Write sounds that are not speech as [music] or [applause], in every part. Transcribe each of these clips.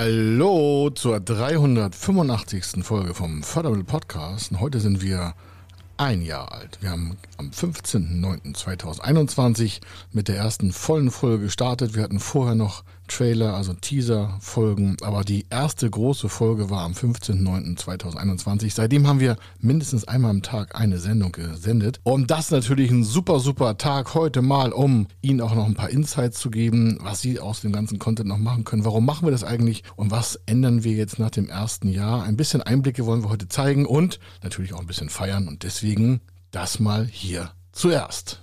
Hallo zur 385. Folge vom Fördermittel Podcast. Heute sind wir ein Jahr alt. Wir haben am 15.09.2021 mit der ersten vollen Folge gestartet. Wir hatten vorher noch Trailer, also Teaser-Folgen, aber die erste große Folge war am 15.09.2021. Seitdem haben wir mindestens einmal am Tag eine Sendung gesendet. Und das ist natürlich ein super, super Tag heute mal, um Ihnen auch noch ein paar Insights zu geben, was Sie aus dem ganzen Content noch machen können. Warum machen wir das eigentlich und was ändern wir jetzt nach dem ersten Jahr? Ein bisschen Einblicke wollen wir heute zeigen und natürlich auch ein bisschen feiern und deswegen das mal hier zuerst.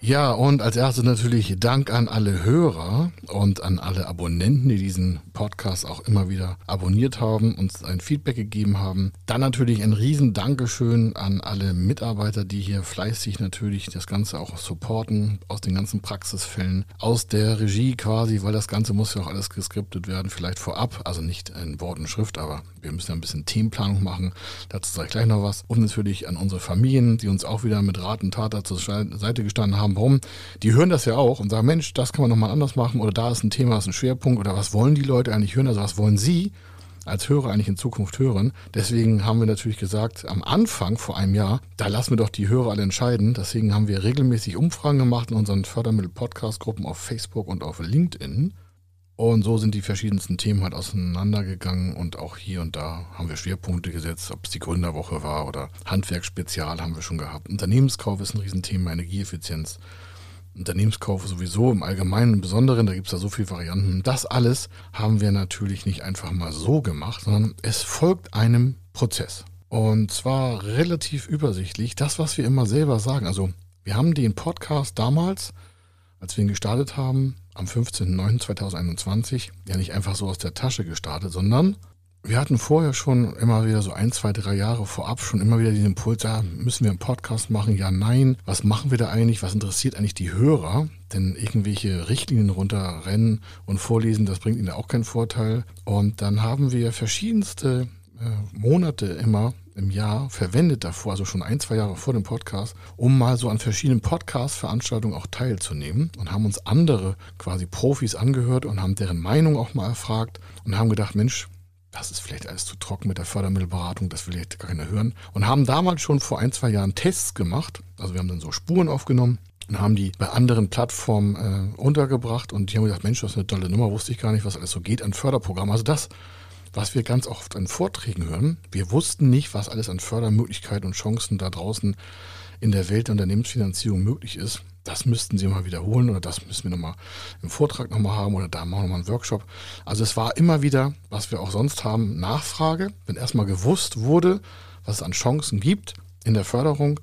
Ja, und als erstes natürlich Dank an alle Hörer und an alle Abonnenten, die diesen Podcast auch immer wieder abonniert haben, uns ein Feedback gegeben haben. Dann natürlich ein riesen Dankeschön an alle Mitarbeiter, die hier fleißig natürlich das Ganze auch supporten, aus den ganzen Praxisfällen, aus der Regie quasi, weil das Ganze muss ja auch alles geskriptet werden, vielleicht vorab, also nicht in Wort und Schrift, aber wir müssen ja ein bisschen Themenplanung machen. Dazu sage ich gleich noch was. Und natürlich an unsere Familien, die uns auch wieder mit Rat und Tat zur Seite gestanden haben haben, warum, die hören das ja auch und sagen, Mensch, das kann man nochmal anders machen oder da ist ein Thema, ist ein Schwerpunkt oder was wollen die Leute eigentlich hören, also was wollen sie als Hörer eigentlich in Zukunft hören. Deswegen haben wir natürlich gesagt, am Anfang vor einem Jahr, da lassen wir doch die Hörer alle entscheiden. Deswegen haben wir regelmäßig Umfragen gemacht in unseren Fördermittel-Podcast-Gruppen auf Facebook und auf LinkedIn. Und so sind die verschiedensten Themen halt auseinandergegangen und auch hier und da haben wir Schwerpunkte gesetzt, ob es die Gründerwoche war oder Handwerksspezial haben wir schon gehabt. Unternehmenskauf ist ein Riesenthema, Energieeffizienz. Unternehmenskauf sowieso im Allgemeinen, im Besonderen, da gibt es da so viele Varianten. Das alles haben wir natürlich nicht einfach mal so gemacht, sondern es folgt einem Prozess. Und zwar relativ übersichtlich, das, was wir immer selber sagen. Also wir haben den Podcast damals, als wir ihn gestartet haben, am 15.09.2021 ja nicht einfach so aus der Tasche gestartet, sondern wir hatten vorher schon immer wieder so ein, zwei, drei Jahre vorab schon immer wieder diesen Impuls, ja, müssen wir einen Podcast machen? Ja, nein. Was machen wir da eigentlich? Was interessiert eigentlich die Hörer? Denn irgendwelche Richtlinien runterrennen und vorlesen, das bringt ihnen auch keinen Vorteil. Und dann haben wir verschiedenste äh, Monate immer im Jahr verwendet davor, also schon ein, zwei Jahre vor dem Podcast, um mal so an verschiedenen Podcast-Veranstaltungen auch teilzunehmen und haben uns andere quasi Profis angehört und haben deren Meinung auch mal erfragt und haben gedacht, Mensch, das ist vielleicht alles zu trocken mit der Fördermittelberatung, das will jetzt gar keiner hören. Und haben damals schon vor ein, zwei Jahren Tests gemacht. Also wir haben dann so Spuren aufgenommen und haben die bei anderen Plattformen äh, untergebracht und die haben gesagt, Mensch, das ist eine tolle Nummer, wusste ich gar nicht, was alles so geht an Förderprogrammen. Also das was wir ganz oft an Vorträgen hören. Wir wussten nicht, was alles an Fördermöglichkeiten und Chancen da draußen in der Welt der Unternehmensfinanzierung möglich ist. Das müssten Sie mal wiederholen oder das müssen wir nochmal im Vortrag nochmal haben oder da machen wir nochmal einen Workshop. Also es war immer wieder, was wir auch sonst haben, Nachfrage, wenn erstmal gewusst wurde, was es an Chancen gibt in der Förderung,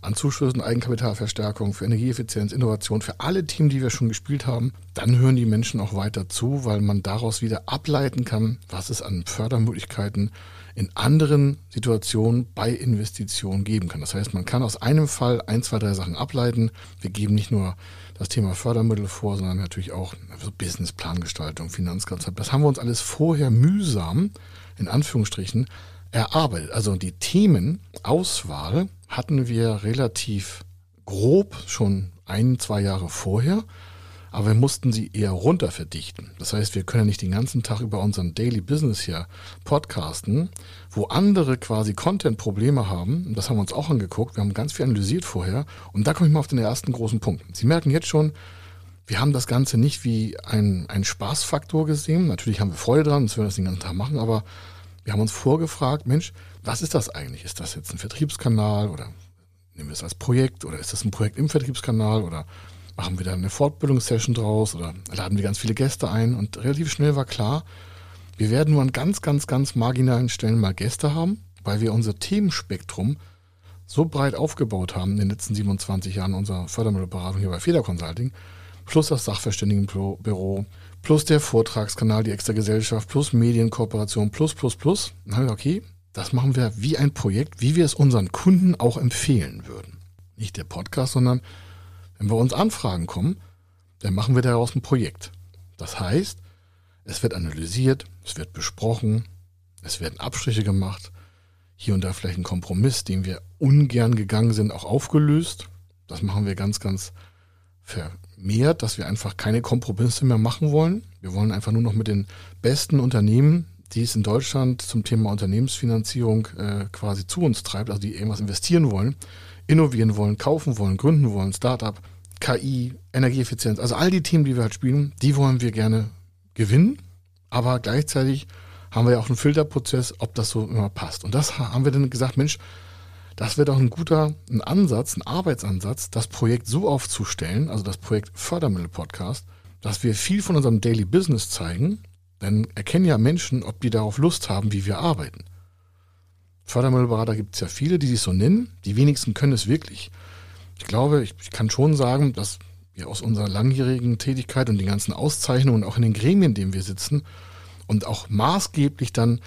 an Zuschüssen, Eigenkapitalverstärkung, für Energieeffizienz, Innovation, für alle Themen, die wir schon gespielt haben, dann hören die Menschen auch weiter zu, weil man daraus wieder ableiten kann, was es an Fördermöglichkeiten in anderen Situationen bei Investitionen geben kann. Das heißt, man kann aus einem Fall ein, zwei, drei Sachen ableiten. Wir geben nicht nur das Thema Fördermittel vor, sondern natürlich auch so Businessplangestaltung, Finanzkonzept. Das haben wir uns alles vorher mühsam, in Anführungsstrichen, erarbeitet. Also die Themenauswahl hatten wir relativ grob schon ein, zwei Jahre vorher, aber wir mussten sie eher runter verdichten. Das heißt, wir können nicht den ganzen Tag über unseren Daily Business hier podcasten, wo andere quasi Content-Probleme haben. Das haben wir uns auch angeguckt. Wir haben ganz viel analysiert vorher. Und da komme ich mal auf den ersten großen Punkt. Sie merken jetzt schon, wir haben das Ganze nicht wie ein, Spaßfaktor gesehen. Natürlich haben wir Freude dran, dass wir das den ganzen Tag machen, aber Wir haben uns vorgefragt, Mensch, was ist das eigentlich? Ist das jetzt ein Vertriebskanal oder nehmen wir es als Projekt oder ist das ein Projekt im Vertriebskanal oder machen wir da eine Fortbildungssession draus oder laden wir ganz viele Gäste ein? Und relativ schnell war klar, wir werden nur an ganz, ganz, ganz marginalen Stellen mal Gäste haben, weil wir unser Themenspektrum so breit aufgebaut haben in den letzten 27 Jahren unserer Fördermittelberatung hier bei Feder Consulting, plus das Sachverständigenbüro, plus der Vortragskanal, die extra Gesellschaft, plus Medienkooperation, plus, plus, plus. Dann haben wir okay, das machen wir wie ein Projekt, wie wir es unseren Kunden auch empfehlen würden. Nicht der Podcast, sondern wenn wir uns Anfragen kommen, dann machen wir daraus ein Projekt. Das heißt, es wird analysiert, es wird besprochen, es werden Abstriche gemacht, hier und da vielleicht ein Kompromiss, den wir ungern gegangen sind, auch aufgelöst. Das machen wir ganz, ganz vermehrt, dass wir einfach keine Kompromisse mehr machen wollen. Wir wollen einfach nur noch mit den besten Unternehmen, die es in Deutschland zum Thema Unternehmensfinanzierung äh, quasi zu uns treibt, also die irgendwas investieren wollen, innovieren wollen, kaufen wollen, gründen wollen, Startup, KI, Energieeffizienz, also all die Themen, die wir halt spielen, die wollen wir gerne gewinnen, aber gleichzeitig haben wir ja auch einen Filterprozess, ob das so immer passt. Und das haben wir dann gesagt, Mensch, das wäre doch ein guter ein Ansatz, ein Arbeitsansatz, das Projekt so aufzustellen, also das Projekt Fördermittel-Podcast, dass wir viel von unserem Daily Business zeigen, dann erkennen ja Menschen, ob die darauf Lust haben, wie wir arbeiten. Fördermittelberater gibt es ja viele, die sich so nennen, die wenigsten können es wirklich. Ich glaube, ich, ich kann schon sagen, dass wir aus unserer langjährigen Tätigkeit und den ganzen Auszeichnungen, auch in den Gremien, in denen wir sitzen, und auch maßgeblich dann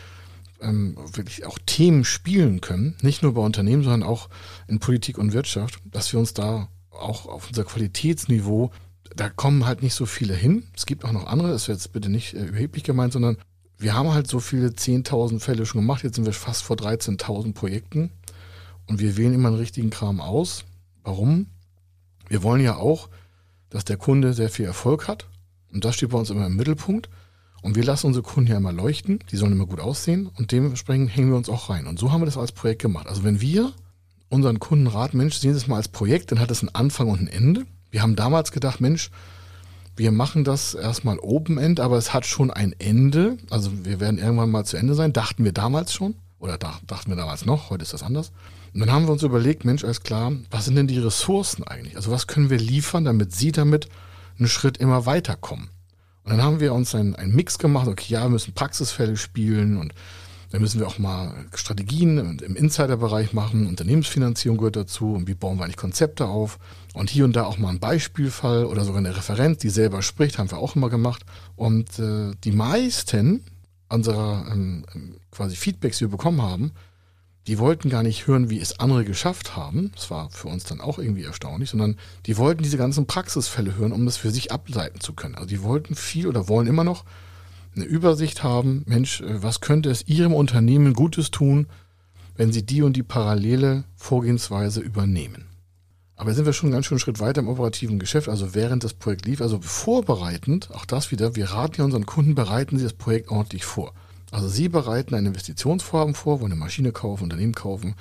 ähm, wirklich auch Themen spielen können, nicht nur bei Unternehmen, sondern auch in Politik und Wirtschaft, dass wir uns da auch auf unser Qualitätsniveau, da kommen halt nicht so viele hin. Es gibt auch noch andere, das wird jetzt bitte nicht äh, überheblich gemeint, sondern wir haben halt so viele 10.000 Fälle schon gemacht, jetzt sind wir fast vor 13.000 Projekten und wir wählen immer einen richtigen Kram aus. Warum? Wir wollen ja auch, dass der Kunde sehr viel Erfolg hat und das steht bei uns immer im Mittelpunkt. Und wir lassen unsere Kunden ja immer leuchten, die sollen immer gut aussehen und dementsprechend hängen wir uns auch rein. Und so haben wir das als Projekt gemacht. Also wenn wir unseren Kunden raten, Mensch, sehen Sie es mal als Projekt, dann hat es einen Anfang und ein Ende. Wir haben damals gedacht, Mensch, wir machen das erstmal Open-End, aber es hat schon ein Ende. Also wir werden irgendwann mal zu Ende sein, dachten wir damals schon. Oder dachten wir damals noch, heute ist das anders. Und dann haben wir uns überlegt, Mensch, alles klar, was sind denn die Ressourcen eigentlich? Also was können wir liefern, damit Sie damit einen Schritt immer weiterkommen? Und dann haben wir uns einen, einen Mix gemacht, okay, ja, wir müssen Praxisfälle spielen und dann müssen wir auch mal Strategien im Insider-Bereich machen, Unternehmensfinanzierung gehört dazu und wie bauen wir eigentlich Konzepte auf. Und hier und da auch mal ein Beispielfall oder sogar eine Referenz, die selber spricht, haben wir auch immer gemacht. Und äh, die meisten unserer ähm, quasi Feedbacks, die wir bekommen haben, die wollten gar nicht hören, wie es andere geschafft haben. Das war für uns dann auch irgendwie erstaunlich, sondern die wollten diese ganzen Praxisfälle hören, um das für sich ableiten zu können. Also die wollten viel oder wollen immer noch eine Übersicht haben. Mensch, äh, was könnte es ihrem Unternehmen Gutes tun, wenn sie die und die parallele Vorgehensweise übernehmen? Aber sind wir schon einen ganz schönen Schritt weiter im operativen Geschäft, also während das Projekt lief, also vorbereitend, auch das wieder, wir raten ja unseren Kunden, bereiten Sie das Projekt ordentlich vor. Also Sie bereiten ein Investitionsvorhaben vor, wollen eine Maschine kaufen, Unternehmen kaufen,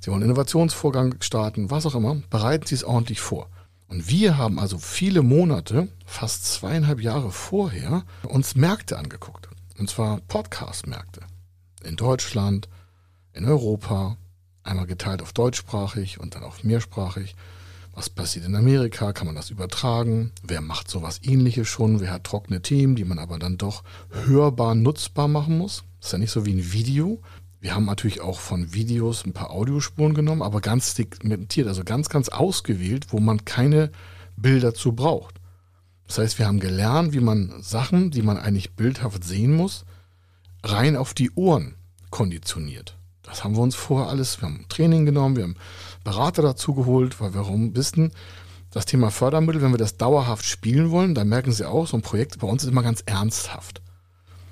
Sie wollen einen Innovationsvorgang starten, was auch immer, bereiten Sie es ordentlich vor. Und wir haben also viele Monate, fast zweieinhalb Jahre vorher, uns Märkte angeguckt. Und zwar Podcast-Märkte. In Deutschland, in Europa, einmal geteilt auf deutschsprachig und dann auf mehrsprachig. Was passiert in Amerika? Kann man das übertragen? Wer macht sowas ähnliches schon? Wer hat trockene Themen, die man aber dann doch hörbar nutzbar machen muss? Das ist ja nicht so wie ein Video. Wir haben natürlich auch von Videos ein paar Audiospuren genommen, aber ganz segmentiert, also ganz, ganz ausgewählt, wo man keine Bilder zu braucht. Das heißt, wir haben gelernt, wie man Sachen, die man eigentlich bildhaft sehen muss, rein auf die Ohren konditioniert. Das haben wir uns vorher alles, wir haben Training genommen, wir haben Berater dazu geholt, weil wir wissen, das Thema Fördermittel, wenn wir das dauerhaft spielen wollen, dann merken Sie auch, so ein Projekt bei uns ist immer ganz ernsthaft.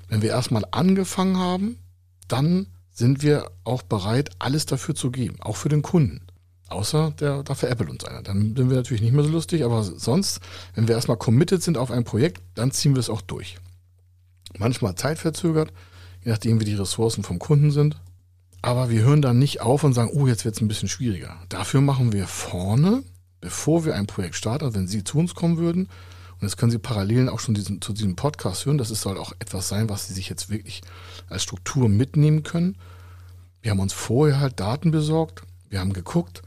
Wenn wir erstmal angefangen haben, dann sind wir auch bereit, alles dafür zu geben, auch für den Kunden. Außer der, da veräppelt uns einer. Dann sind wir natürlich nicht mehr so lustig, aber sonst, wenn wir erstmal committed sind auf ein Projekt, dann ziehen wir es auch durch. Manchmal zeitverzögert, je nachdem wie die Ressourcen vom Kunden sind. Aber wir hören dann nicht auf und sagen, oh, jetzt wird es ein bisschen schwieriger. Dafür machen wir vorne, bevor wir ein Projekt starten, also wenn Sie zu uns kommen würden Und das können Sie parallel auch schon diesen, zu diesem Podcast hören. Das soll auch etwas sein, was Sie sich jetzt wirklich als Struktur mitnehmen können. Wir haben uns vorher halt Daten besorgt. Wir haben geguckt.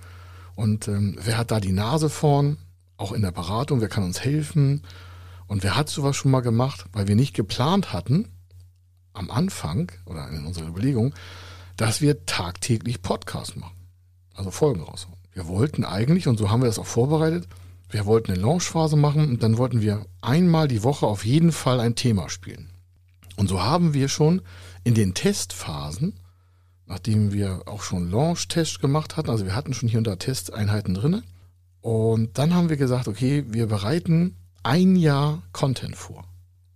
Und ähm, wer hat da die Nase vorn? Auch in der Beratung. Wer kann uns helfen? Und wer hat sowas schon mal gemacht? Weil wir nicht geplant hatten, am Anfang oder in unserer Überlegung, dass wir tagtäglich Podcasts machen. Also Folgen raushauen. Wir wollten eigentlich, und so haben wir das auch vorbereitet, wir wollten eine Launchphase machen und dann wollten wir einmal die Woche auf jeden Fall ein Thema spielen. Und so haben wir schon in den Testphasen, nachdem wir auch schon Launch-Tests gemacht hatten, also wir hatten schon hier und da Testeinheiten drinne, und dann haben wir gesagt, okay, wir bereiten ein Jahr Content vor.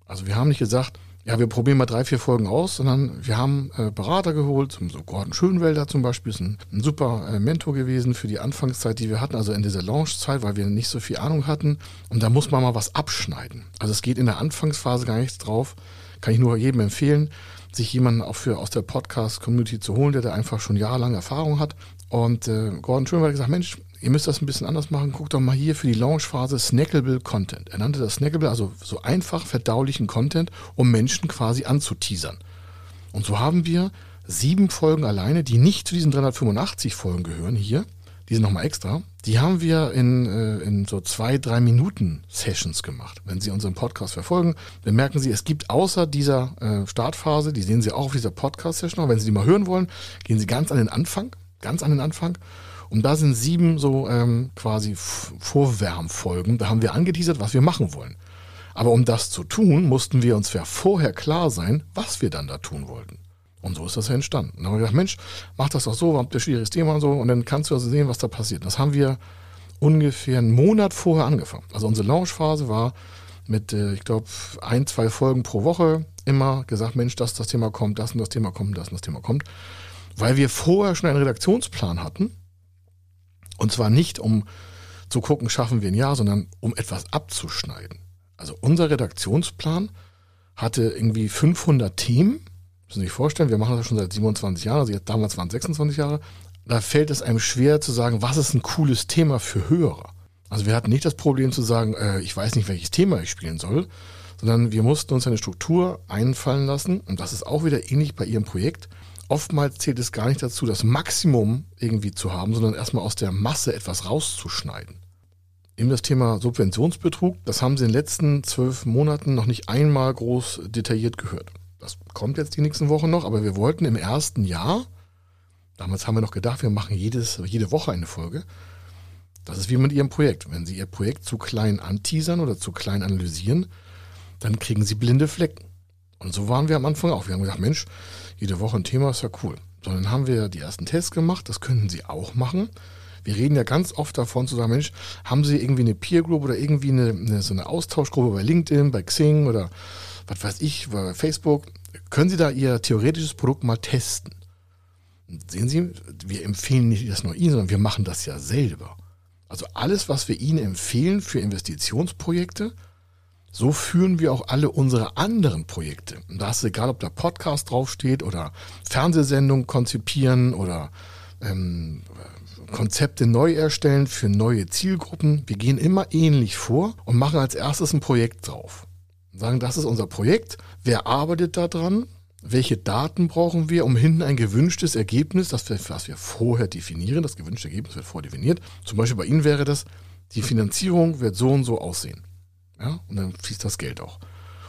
Also wir haben nicht gesagt, ja, wir probieren mal drei, vier Folgen aus, sondern wir haben äh, Berater geholt, so Gordon Schönwelder zum Beispiel, ist ein, ein super äh, Mentor gewesen für die Anfangszeit, die wir hatten, also in dieser Launchzeit, weil wir nicht so viel Ahnung hatten. Und da muss man mal was abschneiden. Also es geht in der Anfangsphase gar nichts drauf. Kann ich nur jedem empfehlen, sich jemanden auch für aus der Podcast-Community zu holen, der da einfach schon jahrelang Erfahrung hat. Und äh, Gordon Schönwelder hat gesagt, Mensch, ihr müsst das ein bisschen anders machen. Guckt doch mal hier für die Launchphase Snackable Content. Er nannte das Snackable, also so einfach verdaulichen Content, um Menschen quasi anzuteasern. Und so haben wir sieben Folgen alleine, die nicht zu diesen 385 Folgen gehören hier. Die sind nochmal extra. Die haben wir in, äh, in so zwei, drei Minuten Sessions gemacht. Wenn Sie unseren Podcast verfolgen, dann merken Sie, es gibt außer dieser äh, Startphase, die sehen Sie auch auf dieser Podcast-Session, aber wenn Sie die mal hören wollen, gehen Sie ganz an den Anfang, ganz an den Anfang und da sind sieben so ähm, quasi Vorwärmfolgen. Da haben wir angeteasert, was wir machen wollen. Aber um das zu tun, mussten wir uns ja vorher klar sein, was wir dann da tun wollten. Und so ist das ja entstanden. dann haben wir gesagt, Mensch, mach das doch so, habt ihr schwieriges Thema und so, und dann kannst du also sehen, was da passiert. Das haben wir ungefähr einen Monat vorher angefangen. Also unsere Launchphase war mit, äh, ich glaube, ein, zwei Folgen pro Woche immer gesagt, Mensch, das, das Thema kommt, das und das Thema kommt, das und das Thema kommt. Weil wir vorher schon einen Redaktionsplan hatten, und zwar nicht, um zu gucken, schaffen wir ein Jahr, sondern um etwas abzuschneiden. Also unser Redaktionsplan hatte irgendwie 500 Themen. Müssen Sie sich vorstellen, wir machen das schon seit 27 Jahren, also jetzt, damals waren es 26 Jahre. Da fällt es einem schwer zu sagen, was ist ein cooles Thema für Hörer. Also wir hatten nicht das Problem zu sagen, äh, ich weiß nicht, welches Thema ich spielen soll, sondern wir mussten uns eine Struktur einfallen lassen. Und das ist auch wieder ähnlich bei Ihrem Projekt oftmals zählt es gar nicht dazu, das Maximum irgendwie zu haben, sondern erstmal aus der Masse etwas rauszuschneiden. Eben das Thema Subventionsbetrug, das haben Sie in den letzten zwölf Monaten noch nicht einmal groß detailliert gehört. Das kommt jetzt die nächsten Wochen noch, aber wir wollten im ersten Jahr, damals haben wir noch gedacht, wir machen jedes, jede Woche eine Folge. Das ist wie mit Ihrem Projekt. Wenn Sie Ihr Projekt zu klein anteasern oder zu klein analysieren, dann kriegen Sie blinde Flecken. Und so waren wir am Anfang auch. Wir haben gesagt, Mensch, jede Woche ein Thema ist ja cool. So, dann haben wir die ersten Tests gemacht, das könnten Sie auch machen. Wir reden ja ganz oft davon zu sagen, Mensch, haben Sie irgendwie eine Peer Group oder irgendwie eine, eine, so eine Austauschgruppe bei LinkedIn, bei Xing oder was weiß ich, bei Facebook? Können Sie da Ihr theoretisches Produkt mal testen? sehen Sie, wir empfehlen nicht das nur Ihnen, sondern wir machen das ja selber. Also alles, was wir Ihnen empfehlen für Investitionsprojekte, so führen wir auch alle unsere anderen Projekte. Und da ist egal, ob da Podcast draufsteht oder Fernsehsendungen konzipieren oder ähm, Konzepte neu erstellen für neue Zielgruppen. Wir gehen immer ähnlich vor und machen als erstes ein Projekt drauf. Und sagen, das ist unser Projekt. Wer arbeitet da dran? Welche Daten brauchen wir, um hinten ein gewünschtes Ergebnis, das wir, was wir vorher definieren, das gewünschte Ergebnis wird vordefiniert. Zum Beispiel bei Ihnen wäre das, die Finanzierung wird so und so aussehen. Ja? Und dann fließt das Geld auch.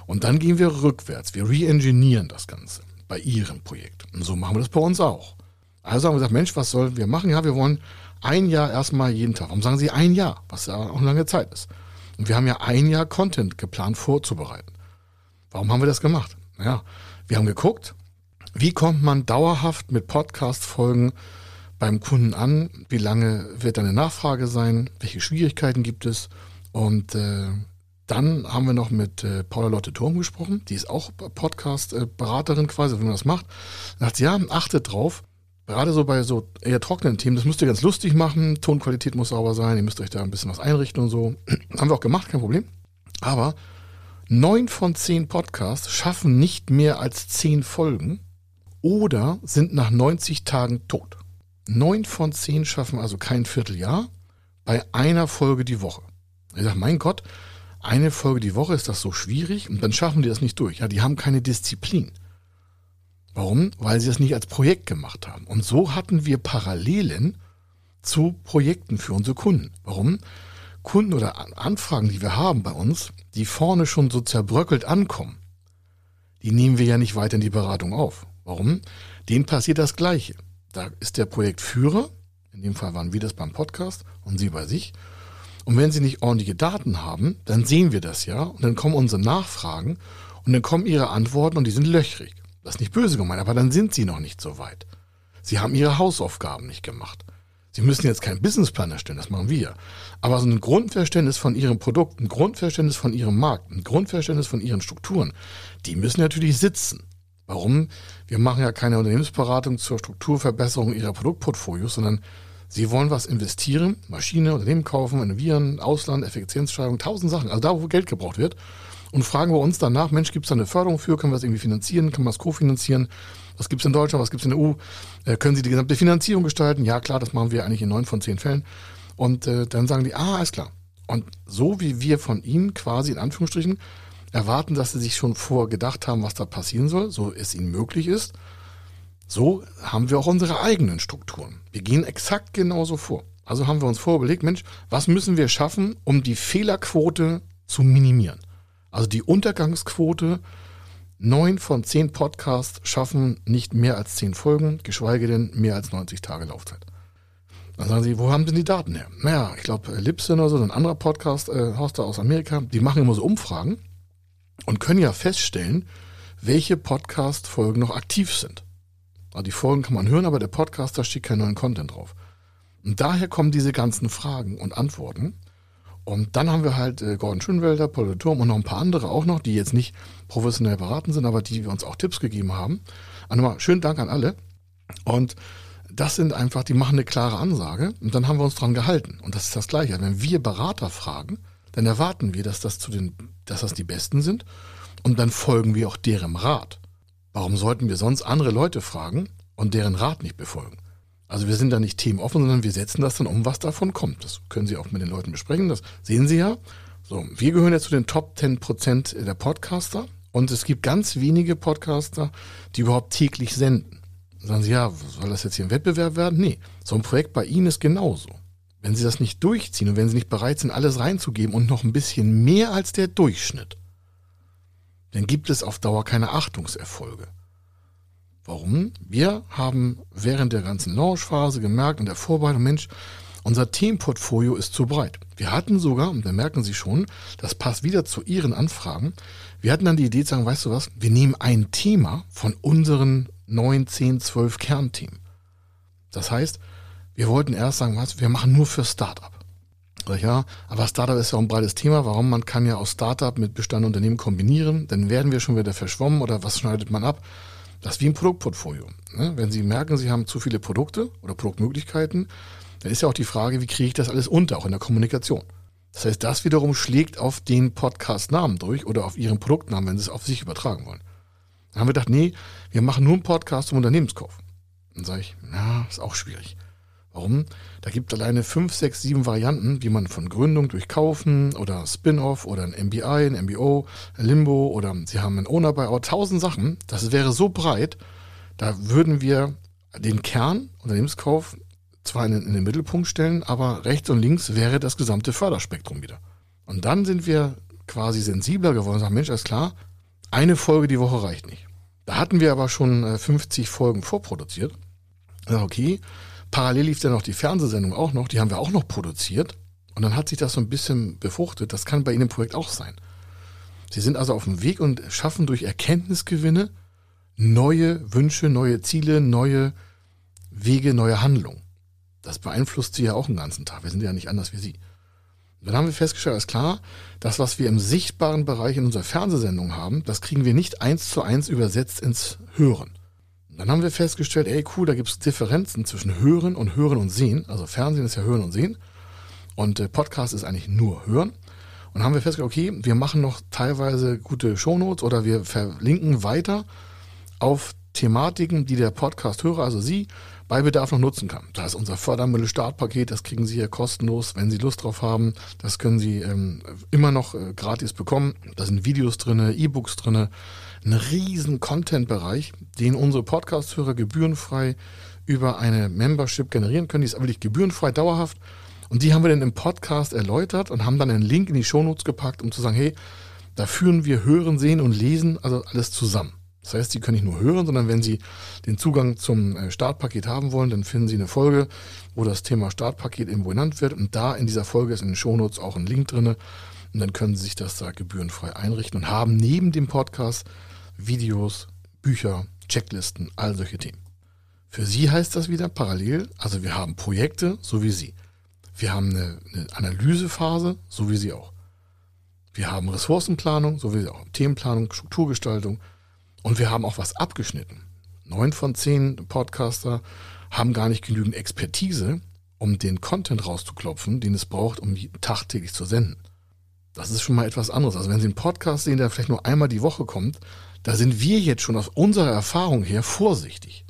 Und dann gehen wir rückwärts. Wir re-engineeren das Ganze bei Ihrem Projekt. Und so machen wir das bei uns auch. Also haben wir gesagt, Mensch, was sollen wir machen? Ja, wir wollen ein Jahr erstmal jeden Tag. Warum sagen Sie ein Jahr? Was ja auch eine lange Zeit ist. Und wir haben ja ein Jahr Content geplant vorzubereiten. Warum haben wir das gemacht? Naja, wir haben geguckt, wie kommt man dauerhaft mit Podcast-Folgen beim Kunden an? Wie lange wird eine Nachfrage sein? Welche Schwierigkeiten gibt es? Und äh, dann haben wir noch mit äh, Paula Lotte Turm gesprochen. Die ist auch Podcast-Beraterin quasi, wenn man das macht. Da sagt sie, ja, achtet drauf. Gerade so bei so eher trockenen Themen, das müsst ihr ganz lustig machen. Tonqualität muss sauber sein. Ihr müsst euch da ein bisschen was einrichten und so. [clears throat] haben wir auch gemacht, kein Problem. Aber neun von zehn Podcasts schaffen nicht mehr als zehn Folgen oder sind nach 90 Tagen tot. Neun von zehn schaffen also kein Vierteljahr bei einer Folge die Woche. Ich sage, mein Gott, eine Folge die Woche ist das so schwierig und dann schaffen die das nicht durch. Ja, die haben keine Disziplin. Warum? Weil sie das nicht als Projekt gemacht haben. Und so hatten wir Parallelen zu Projekten für unsere Kunden. Warum? Kunden oder Anfragen, die wir haben bei uns, die vorne schon so zerbröckelt ankommen, die nehmen wir ja nicht weiter in die Beratung auf. Warum? Denen passiert das Gleiche. Da ist der Projektführer, in dem Fall waren wir das beim Podcast und Sie bei sich. Und wenn Sie nicht ordentliche Daten haben, dann sehen wir das ja und dann kommen unsere Nachfragen und dann kommen Ihre Antworten und die sind löchrig. Das ist nicht böse gemeint, aber dann sind Sie noch nicht so weit. Sie haben Ihre Hausaufgaben nicht gemacht. Sie müssen jetzt keinen Businessplan erstellen, das machen wir. Aber so ein Grundverständnis von Ihrem Produkt, ein Grundverständnis von Ihrem Markt, ein Grundverständnis von Ihren Strukturen, die müssen natürlich sitzen. Warum? Wir machen ja keine Unternehmensberatung zur Strukturverbesserung Ihrer Produktportfolios, sondern Sie wollen was investieren, Maschine, Unternehmen kaufen, innovieren, Ausland, Effizienzsteigerung, tausend Sachen, also da, wo Geld gebraucht wird. Und fragen wir uns danach, Mensch, gibt es da eine Förderung für? Können wir das irgendwie finanzieren? Kann man das kofinanzieren? Was gibt es in Deutschland? Was gibt es in der EU? Äh, können Sie die gesamte Finanzierung gestalten? Ja, klar, das machen wir eigentlich in neun von zehn Fällen. Und äh, dann sagen die, ah, alles klar. Und so wie wir von Ihnen quasi in Anführungsstrichen erwarten, dass Sie sich schon vorgedacht haben, was da passieren soll, so es Ihnen möglich ist, so haben wir auch unsere eigenen Strukturen. Wir gehen exakt genauso vor. Also haben wir uns vorüberlegt, Mensch, was müssen wir schaffen, um die Fehlerquote zu minimieren? Also die Untergangsquote, neun von zehn Podcasts schaffen nicht mehr als zehn Folgen, geschweige denn mehr als 90 Tage Laufzeit. Dann sagen sie, wo haben denn die Daten her? Naja, ich glaube, Libsyn oder so, ein anderer Podcast-Haus äh, aus Amerika, die machen immer so Umfragen und können ja feststellen, welche Podcast-Folgen noch aktiv sind. Also die Folgen kann man hören, aber der Podcast, da steht kein neuen Content drauf. Und daher kommen diese ganzen Fragen und Antworten. Und dann haben wir halt äh, Gordon Schönwelder, Paul Turm und noch ein paar andere auch noch, die jetzt nicht professionell beraten sind, aber die uns auch Tipps gegeben haben. Also nochmal schönen Dank an alle. Und das sind einfach, die machen eine klare Ansage und dann haben wir uns dran gehalten. Und das ist das Gleiche. Wenn wir Berater fragen, dann erwarten wir, dass das zu den, dass das die Besten sind und dann folgen wir auch deren Rat. Warum sollten wir sonst andere Leute fragen und deren Rat nicht befolgen? Also wir sind da nicht themenoffen, sondern wir setzen das dann um, was davon kommt. Das können Sie auch mit den Leuten besprechen, das sehen Sie ja. So, wir gehören jetzt zu den Top 10 Prozent der Podcaster und es gibt ganz wenige Podcaster, die überhaupt täglich senden. Sagen Sie, ja, soll das jetzt hier ein Wettbewerb werden? Nee, so ein Projekt bei Ihnen ist genauso. Wenn Sie das nicht durchziehen und wenn Sie nicht bereit sind, alles reinzugeben und noch ein bisschen mehr als der Durchschnitt, dann gibt es auf Dauer keine Achtungserfolge. Warum? Wir haben während der ganzen Launchphase gemerkt und der Vorbereitung, Mensch, unser Themenportfolio ist zu breit. Wir hatten sogar, und da merken Sie schon, das passt wieder zu Ihren Anfragen, wir hatten dann die Idee zu sagen, weißt du was, wir nehmen ein Thema von unseren 9, 10, 12 Kernthemen. Das heißt, wir wollten erst sagen, was, wir machen nur für Startup. Ja, aber Startup ist ja auch ein breites Thema. Warum? Man kann ja auch Startup mit Bestandunternehmen kombinieren. Dann werden wir schon wieder verschwommen oder was schneidet man ab? Das ist wie ein Produktportfolio. Ne? Wenn Sie merken, Sie haben zu viele Produkte oder Produktmöglichkeiten, dann ist ja auch die Frage, wie kriege ich das alles unter, auch in der Kommunikation. Das heißt, das wiederum schlägt auf den Podcast-Namen durch oder auf Ihren Produktnamen, wenn Sie es auf sich übertragen wollen. Dann haben wir gedacht, nee, wir machen nur einen Podcast zum Unternehmenskauf. Dann sage ich, na, ist auch schwierig. Warum? Da gibt es alleine fünf, sechs, sieben Varianten, wie man von Gründung durch Kaufen oder Spin-off oder ein MBI, ein MBO, ein Limbo oder Sie haben einen Owner Buyout, tausend Sachen. Das wäre so breit, da würden wir den Kern Unternehmenskauf zwar in, in den Mittelpunkt stellen, aber rechts und links wäre das gesamte Förderspektrum wieder. Und dann sind wir quasi sensibler geworden und sagen, Mensch, alles klar, eine Folge die Woche reicht nicht. Da hatten wir aber schon 50 äh, Folgen vorproduziert. Okay, Parallel lief dann noch die Fernsehsendung auch noch, die haben wir auch noch produziert. Und dann hat sich das so ein bisschen befruchtet. Das kann bei Ihnen im Projekt auch sein. Sie sind also auf dem Weg und schaffen durch Erkenntnisgewinne neue Wünsche, neue Ziele, neue Wege, neue Handlungen. Das beeinflusst Sie ja auch den ganzen Tag. Wir sind ja nicht anders wie Sie. Und dann haben wir festgestellt, ist klar, das, was wir im sichtbaren Bereich in unserer Fernsehsendung haben, das kriegen wir nicht eins zu eins übersetzt ins Hören. Dann haben wir festgestellt, ey cool, da gibt es Differenzen zwischen Hören und Hören und Sehen. Also Fernsehen ist ja Hören und Sehen. Und äh, Podcast ist eigentlich nur Hören. Und haben wir festgestellt, okay, wir machen noch teilweise gute Shownotes oder wir verlinken weiter auf Thematiken, die der Podcast-Hörer, also Sie, bei Bedarf noch nutzen kann. Da ist unser Fördermittel-Startpaket, das kriegen Sie hier kostenlos, wenn Sie Lust drauf haben. Das können Sie ähm, immer noch äh, gratis bekommen. Da sind Videos drinne, E-Books drinne, ein riesen Content-Bereich, den unsere Podcast-Hörer gebührenfrei über eine Membership generieren können. Die ist wirklich gebührenfrei, dauerhaft. Und die haben wir dann im Podcast erläutert und haben dann einen Link in die Shownotes gepackt, um zu sagen, hey, da führen wir Hören, Sehen und Lesen, also alles zusammen. Das heißt, Sie können nicht nur hören, sondern wenn Sie den Zugang zum äh, Startpaket haben wollen, dann finden Sie eine Folge, wo das Thema Startpaket irgendwo genannt wird. Und da in dieser Folge ist in den Shownotes auch ein Link drin. Und dann können Sie sich das da gebührenfrei einrichten und haben neben dem Podcast Videos, Bücher, Checklisten, all solche Themen. Für Sie heißt das wieder parallel, also wir haben Projekte, so wie Sie. Wir haben eine, eine Analysephase, so wie Sie auch. Wir haben Ressourcenplanung, so wie Sie auch. Themenplanung, Strukturgestaltung. Und wir haben auch was abgeschnitten. Neun von zehn Podcaster haben gar nicht genügend Expertise, um den Content rauszuklopfen, den es braucht, um tagtäglich zu senden. Das ist schon mal etwas anderes. Also wenn Sie einen Podcast sehen, der vielleicht nur einmal die Woche kommt, da sind wir jetzt schon aus unserer Erfahrung her vorsichtig.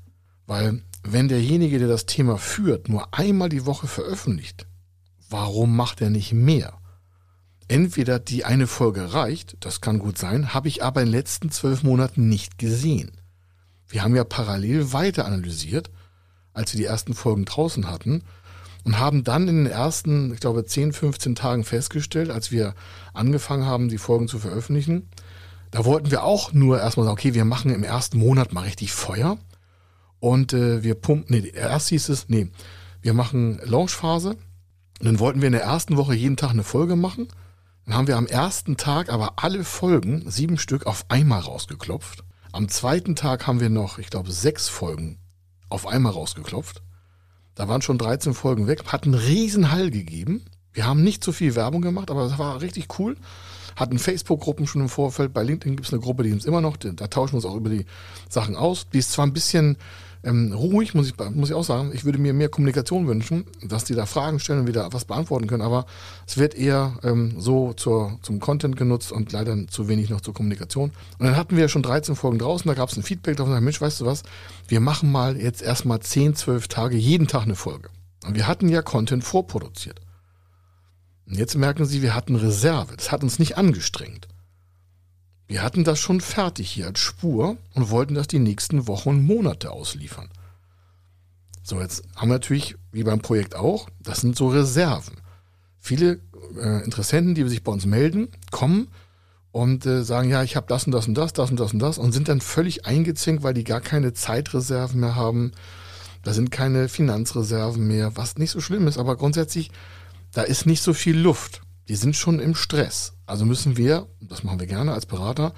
Weil wenn derjenige, der das Thema führt, nur einmal die Woche veröffentlicht, warum macht er nicht mehr? Entweder die eine Folge reicht, das kann gut sein, habe ich aber in den letzten zwölf Monaten nicht gesehen. Wir haben ja parallel weiter analysiert, als wir die ersten Folgen draußen hatten und haben dann in den ersten, ich glaube, 10, 15 Tagen festgestellt, als wir angefangen haben, die Folgen zu veröffentlichen, da wollten wir auch nur erstmal sagen, okay, wir machen im ersten Monat mal richtig Feuer und äh, wir pumpen, nee, erst hieß es, nee, wir machen Launchphase und dann wollten wir in der ersten Woche jeden Tag eine Folge machen. Dann haben wir am ersten Tag aber alle Folgen, sieben Stück, auf einmal rausgeklopft. Am zweiten Tag haben wir noch, ich glaube, sechs Folgen auf einmal rausgeklopft. Da waren schon 13 Folgen weg, hat einen riesen Hall gegeben. Wir haben nicht so viel Werbung gemacht, aber das war richtig cool hatten Facebook-Gruppen schon im Vorfeld. Bei LinkedIn gibt es eine Gruppe, die ist immer noch. Da tauschen wir uns auch über die Sachen aus. Die ist zwar ein bisschen ähm, ruhig, muss ich, muss ich auch sagen. Ich würde mir mehr Kommunikation wünschen, dass die da Fragen stellen und wieder was beantworten können. Aber es wird eher ähm, so zur, zum Content genutzt und leider zu wenig noch zur Kommunikation. Und dann hatten wir schon 13 Folgen draußen. Da gab es ein Feedback davon. Mensch, weißt du was? Wir machen mal jetzt erstmal 10, 12 Tage jeden Tag eine Folge. Und wir hatten ja Content vorproduziert. Und jetzt merken Sie, wir hatten Reserve. Das hat uns nicht angestrengt. Wir hatten das schon fertig hier als Spur und wollten das die nächsten Wochen und Monate ausliefern. So, jetzt haben wir natürlich, wie beim Projekt auch, das sind so Reserven. Viele äh, Interessenten, die sich bei uns melden, kommen und äh, sagen, ja, ich habe das und das und das, das und das und das und sind dann völlig eingezinkt, weil die gar keine Zeitreserven mehr haben. Da sind keine Finanzreserven mehr, was nicht so schlimm ist, aber grundsätzlich da ist nicht so viel Luft. Die sind schon im Stress. Also müssen wir, das machen wir gerne als Berater,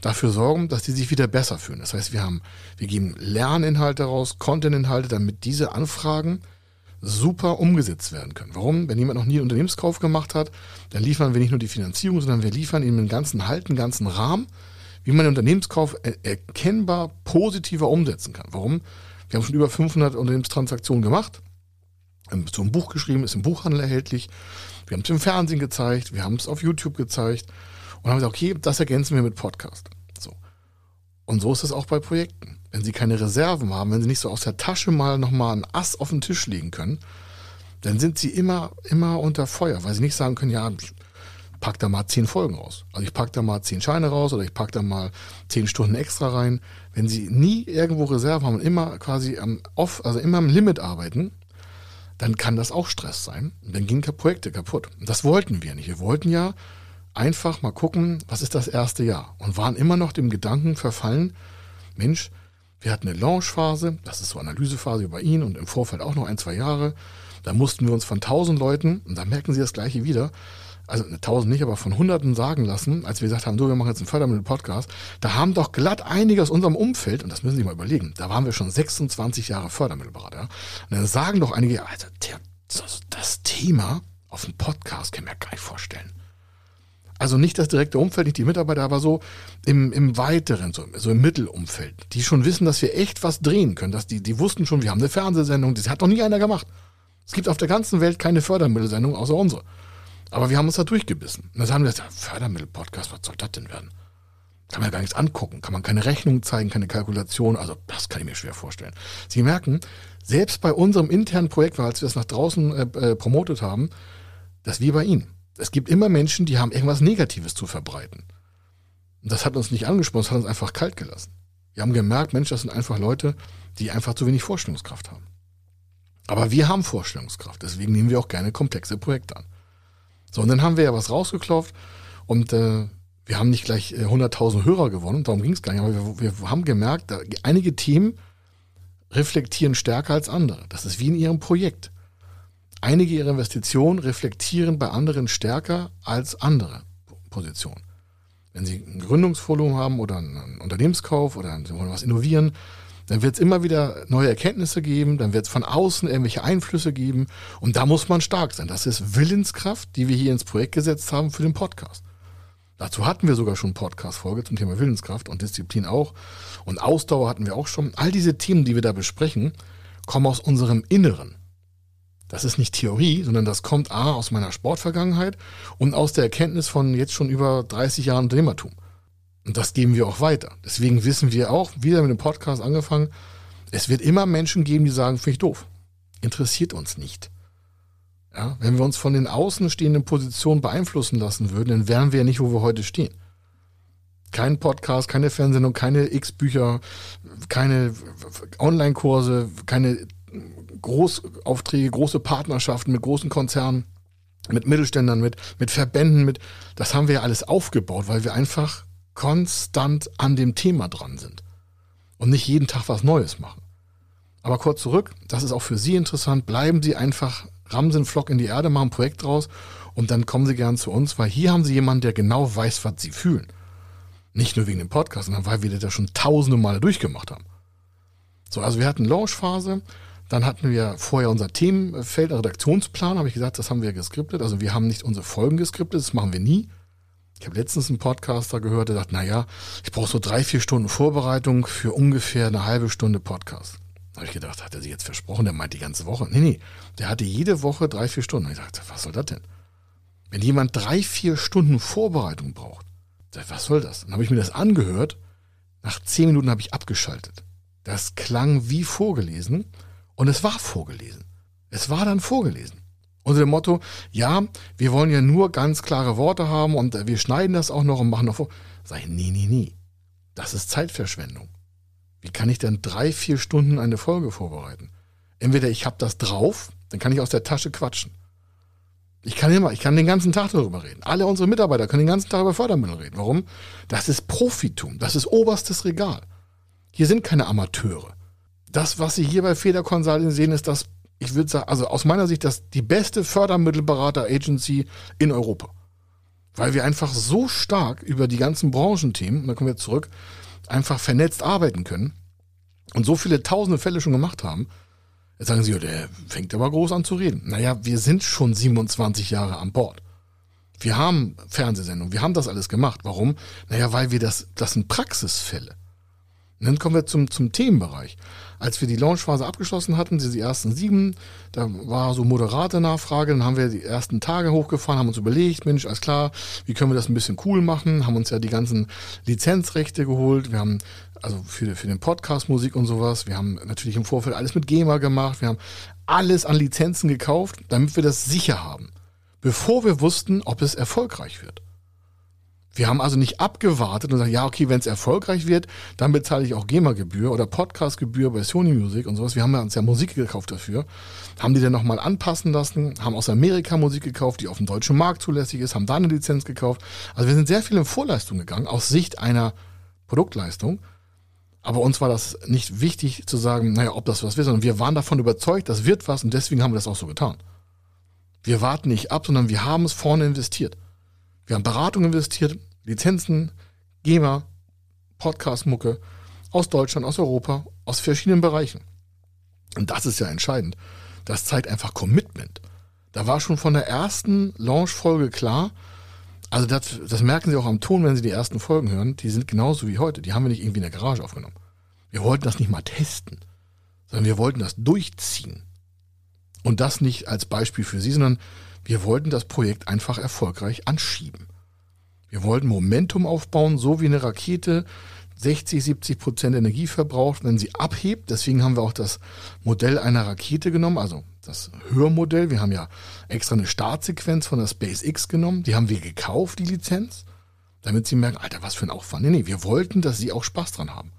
dafür sorgen, dass die sich wieder besser fühlen. Das heißt, wir haben, wir geben Lerninhalte raus, Content-Inhalte, damit diese Anfragen super umgesetzt werden können. Warum? Wenn jemand noch nie einen Unternehmenskauf gemacht hat, dann liefern wir nicht nur die Finanzierung, sondern wir liefern ihm einen ganzen Halt, einen ganzen Rahmen, wie man den Unternehmenskauf erkennbar positiver umsetzen kann. Warum? Wir haben schon über 500 Unternehmenstransaktionen gemacht so ein Buch geschrieben, ist im Buchhandel erhältlich. Wir haben es im Fernsehen gezeigt, wir haben es auf YouTube gezeigt und haben gesagt, okay, das ergänzen wir mit Podcast. So. Und so ist es auch bei Projekten. Wenn Sie keine Reserven haben, wenn Sie nicht so aus der Tasche mal nochmal einen Ass auf den Tisch legen können, dann sind Sie immer, immer unter Feuer, weil Sie nicht sagen können, ja, ich pack da mal zehn Folgen raus. Also ich pack da mal zehn Scheine raus oder ich pack da mal zehn Stunden extra rein. Wenn Sie nie irgendwo Reserve haben und immer quasi am Off, also immer am Limit arbeiten, dann kann das auch Stress sein. Und dann gehen Projekte kaputt. Und das wollten wir nicht. Wir wollten ja einfach mal gucken, was ist das erste Jahr? Und waren immer noch dem Gedanken verfallen, Mensch, wir hatten eine Launchphase, das ist so Analysephase über ihn und im Vorfeld auch noch ein, zwei Jahre. Da mussten wir uns von tausend Leuten, und da merken Sie das gleiche wieder, also tausend nicht, aber von hunderten sagen lassen, als wir gesagt haben, du, wir machen jetzt einen Fördermittel-Podcast, da haben doch glatt einige aus unserem Umfeld, und das müssen Sie mal überlegen, da waren wir schon 26 Jahre Fördermittelberater, und dann sagen doch einige, Alter, der, das, das Thema auf dem Podcast kann ich mir gar nicht vorstellen. Also nicht das direkte Umfeld, nicht die Mitarbeiter, aber so im, im weiteren, so, so im Mittelumfeld, die schon wissen, dass wir echt was drehen können. Dass die, die wussten schon, wir haben eine Fernsehsendung, das hat noch nie einer gemacht. Es gibt auf der ganzen Welt keine Fördermittelsendung außer unsere. Aber wir haben uns da durchgebissen. Und dann haben wir gesagt, Fördermittel-Podcast, was soll das denn werden? Kann man ja gar nichts angucken, kann man keine Rechnung zeigen, keine Kalkulation. Also das kann ich mir schwer vorstellen. Sie merken, selbst bei unserem internen Projekt, als wir es nach draußen äh, äh, promotet haben, dass wir bei Ihnen. Es gibt immer Menschen, die haben irgendwas Negatives zu verbreiten. Und das hat uns nicht angesprochen, das hat uns einfach kalt gelassen. Wir haben gemerkt, Mensch, das sind einfach Leute, die einfach zu wenig Vorstellungskraft haben. Aber wir haben Vorstellungskraft, deswegen nehmen wir auch gerne komplexe Projekte an. So, und dann haben wir ja was rausgeklopft und äh, wir haben nicht gleich äh, 100.000 Hörer gewonnen, darum ging es gar nicht, aber wir, wir haben gemerkt, da, einige Themen reflektieren stärker als andere. Das ist wie in ihrem Projekt. Einige ihrer Investitionen reflektieren bei anderen stärker als andere Positionen. Wenn Sie ein Gründungsvolumen haben oder einen Unternehmenskauf oder Sie wollen was innovieren, dann wird es immer wieder neue Erkenntnisse geben, dann wird es von außen irgendwelche Einflüsse geben und da muss man stark sein. Das ist Willenskraft, die wir hier ins Projekt gesetzt haben für den Podcast. Dazu hatten wir sogar schon Podcast-Folge zum Thema Willenskraft und Disziplin auch. Und Ausdauer hatten wir auch schon. All diese Themen, die wir da besprechen, kommen aus unserem Inneren. Das ist nicht Theorie, sondern das kommt A aus meiner Sportvergangenheit und aus der Erkenntnis von jetzt schon über 30 Jahren Unternehmertum. Und das geben wir auch weiter. Deswegen wissen wir auch, wieder mit dem Podcast angefangen, es wird immer Menschen geben, die sagen, finde ich doof. Interessiert uns nicht. Ja, wenn wir uns von den außenstehenden Positionen beeinflussen lassen würden, dann wären wir ja nicht, wo wir heute stehen. Kein Podcast, keine Fernsehsendung, keine X-Bücher, keine Online-Kurse, keine Großaufträge, große Partnerschaften mit großen Konzernen, mit Mittelständern, mit, mit Verbänden, mit, das haben wir ja alles aufgebaut, weil wir einfach konstant an dem Thema dran sind und nicht jeden Tag was Neues machen. Aber kurz zurück, das ist auch für Sie interessant, bleiben Sie einfach, rammen Flock in die Erde, machen ein Projekt draus und dann kommen Sie gern zu uns, weil hier haben Sie jemanden, der genau weiß, was Sie fühlen. Nicht nur wegen dem Podcast, sondern weil wir das schon tausende Male durchgemacht haben. So, also wir hatten Launchphase, dann hatten wir vorher unser Themenfeld, Redaktionsplan, habe ich gesagt, das haben wir geskriptet. Also wir haben nicht unsere Folgen geskriptet, das machen wir nie. Ich habe letztens einen Podcaster gehört, der sagt, naja, ich brauche so drei, vier Stunden Vorbereitung für ungefähr eine halbe Stunde Podcast. Da habe ich gedacht, hat er sich jetzt versprochen, der meint die ganze Woche. Nee, nee, der hatte jede Woche drei, vier Stunden. Ich dachte, was soll das denn? Wenn jemand drei, vier Stunden Vorbereitung braucht, was soll das? Dann habe ich mir das angehört. Nach zehn Minuten habe ich abgeschaltet. Das klang wie vorgelesen. Und es war vorgelesen. Es war dann vorgelesen. Unter dem Motto, ja, wir wollen ja nur ganz klare Worte haben und wir schneiden das auch noch und machen noch vor. Sag ich, nee, nee, nee. Das ist Zeitverschwendung. Wie kann ich denn drei, vier Stunden eine Folge vorbereiten? Entweder ich habe das drauf, dann kann ich aus der Tasche quatschen. Ich kann immer, ich kann den ganzen Tag darüber reden. Alle unsere Mitarbeiter können den ganzen Tag über Fördermittel reden. Warum? Das ist Profitum. Das ist oberstes Regal. Hier sind keine Amateure das, was Sie hier bei Feder Consulting sehen, ist das, ich würde sagen, also aus meiner Sicht, das die beste Fördermittelberater-Agency in Europa. Weil wir einfach so stark über die ganzen Branchenthemen, und dann kommen wir zurück, einfach vernetzt arbeiten können und so viele tausende Fälle schon gemacht haben. Jetzt sagen Sie, der fängt aber groß an zu reden. Naja, wir sind schon 27 Jahre an Bord. Wir haben Fernsehsendungen, wir haben das alles gemacht. Warum? Naja, weil wir das, das sind Praxisfälle. Und dann kommen wir zum, zum Themenbereich. Als wir die Launchphase abgeschlossen hatten, die ersten sieben, da war so moderate Nachfrage, dann haben wir die ersten Tage hochgefahren, haben uns überlegt, Mensch, alles klar, wie können wir das ein bisschen cool machen, haben uns ja die ganzen Lizenzrechte geholt, wir haben also für, für den Podcast Musik und sowas, wir haben natürlich im Vorfeld alles mit GEMA gemacht, wir haben alles an Lizenzen gekauft, damit wir das sicher haben, bevor wir wussten, ob es erfolgreich wird. Wir haben also nicht abgewartet und gesagt, ja, okay, wenn es erfolgreich wird, dann bezahle ich auch GEMA-Gebühr oder Podcast-Gebühr bei Sony Music und sowas. Wir haben ja uns ja Musik gekauft dafür, haben die dann nochmal anpassen lassen, haben aus Amerika Musik gekauft, die auf dem deutschen Markt zulässig ist, haben da eine Lizenz gekauft. Also wir sind sehr viel in Vorleistung gegangen, aus Sicht einer Produktleistung. Aber uns war das nicht wichtig zu sagen, naja, ob das was wird, sondern wir waren davon überzeugt, das wird was und deswegen haben wir das auch so getan. Wir warten nicht ab, sondern wir haben es vorne investiert. Wir haben Beratung investiert, Lizenzen, GEMA, Podcast-Mucke aus Deutschland, aus Europa, aus verschiedenen Bereichen. Und das ist ja entscheidend. Das zeigt einfach Commitment. Da war schon von der ersten Launch-Folge klar, also das, das merken Sie auch am Ton, wenn Sie die ersten Folgen hören, die sind genauso wie heute. Die haben wir nicht irgendwie in der Garage aufgenommen. Wir wollten das nicht mal testen, sondern wir wollten das durchziehen. Und das nicht als Beispiel für Sie, sondern wir wollten das Projekt einfach erfolgreich anschieben. Wir wollten Momentum aufbauen, so wie eine Rakete 60, 70 Prozent Energie verbraucht, wenn sie abhebt. Deswegen haben wir auch das Modell einer Rakete genommen, also das Hörmodell. Wir haben ja extra eine Startsequenz von der SpaceX genommen. Die haben wir gekauft, die Lizenz, damit sie merken, Alter, was für ein Aufwand. Nee, nee, wir wollten, dass sie auch Spaß dran haben.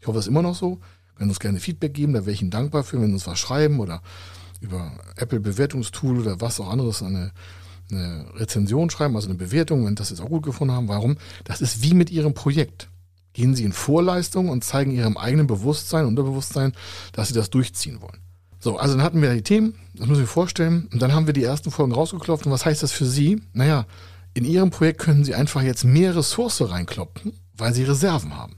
Ich hoffe, es ist immer noch so. Können uns gerne Feedback geben, da wäre ich Ihnen dankbar für, wenn Sie uns was schreiben oder über Apple Bewertungstool oder was auch anderes eine, eine Rezension schreiben, also eine Bewertung, wenn das jetzt auch gut gefunden haben. Warum? Das ist wie mit Ihrem Projekt. Gehen Sie in Vorleistung und zeigen Ihrem eigenen Bewusstsein, Unterbewusstsein, dass Sie das durchziehen wollen. So, also dann hatten wir die Themen, das müssen wir vorstellen, und dann haben wir die ersten Folgen rausgeklopft. Und was heißt das für Sie? Naja, in Ihrem Projekt können Sie einfach jetzt mehr Ressource reinkloppen, weil Sie Reserven haben.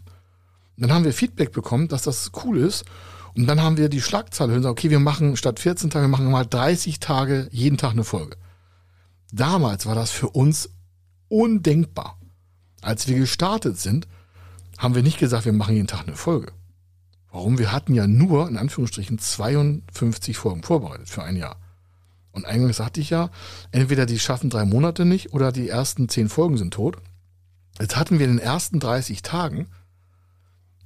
Und dann haben wir Feedback bekommen, dass das cool ist. Und dann haben wir die Schlagzahl sagen, okay, wir machen statt 14 Tage, wir machen mal 30 Tage jeden Tag eine Folge. Damals war das für uns undenkbar. Als wir gestartet sind, haben wir nicht gesagt, wir machen jeden Tag eine Folge. Warum? Wir hatten ja nur, in Anführungsstrichen, 52 Folgen vorbereitet für ein Jahr. Und eigentlich sagte ich ja, entweder die schaffen drei Monate nicht oder die ersten zehn Folgen sind tot. Jetzt hatten wir in den ersten 30 Tagen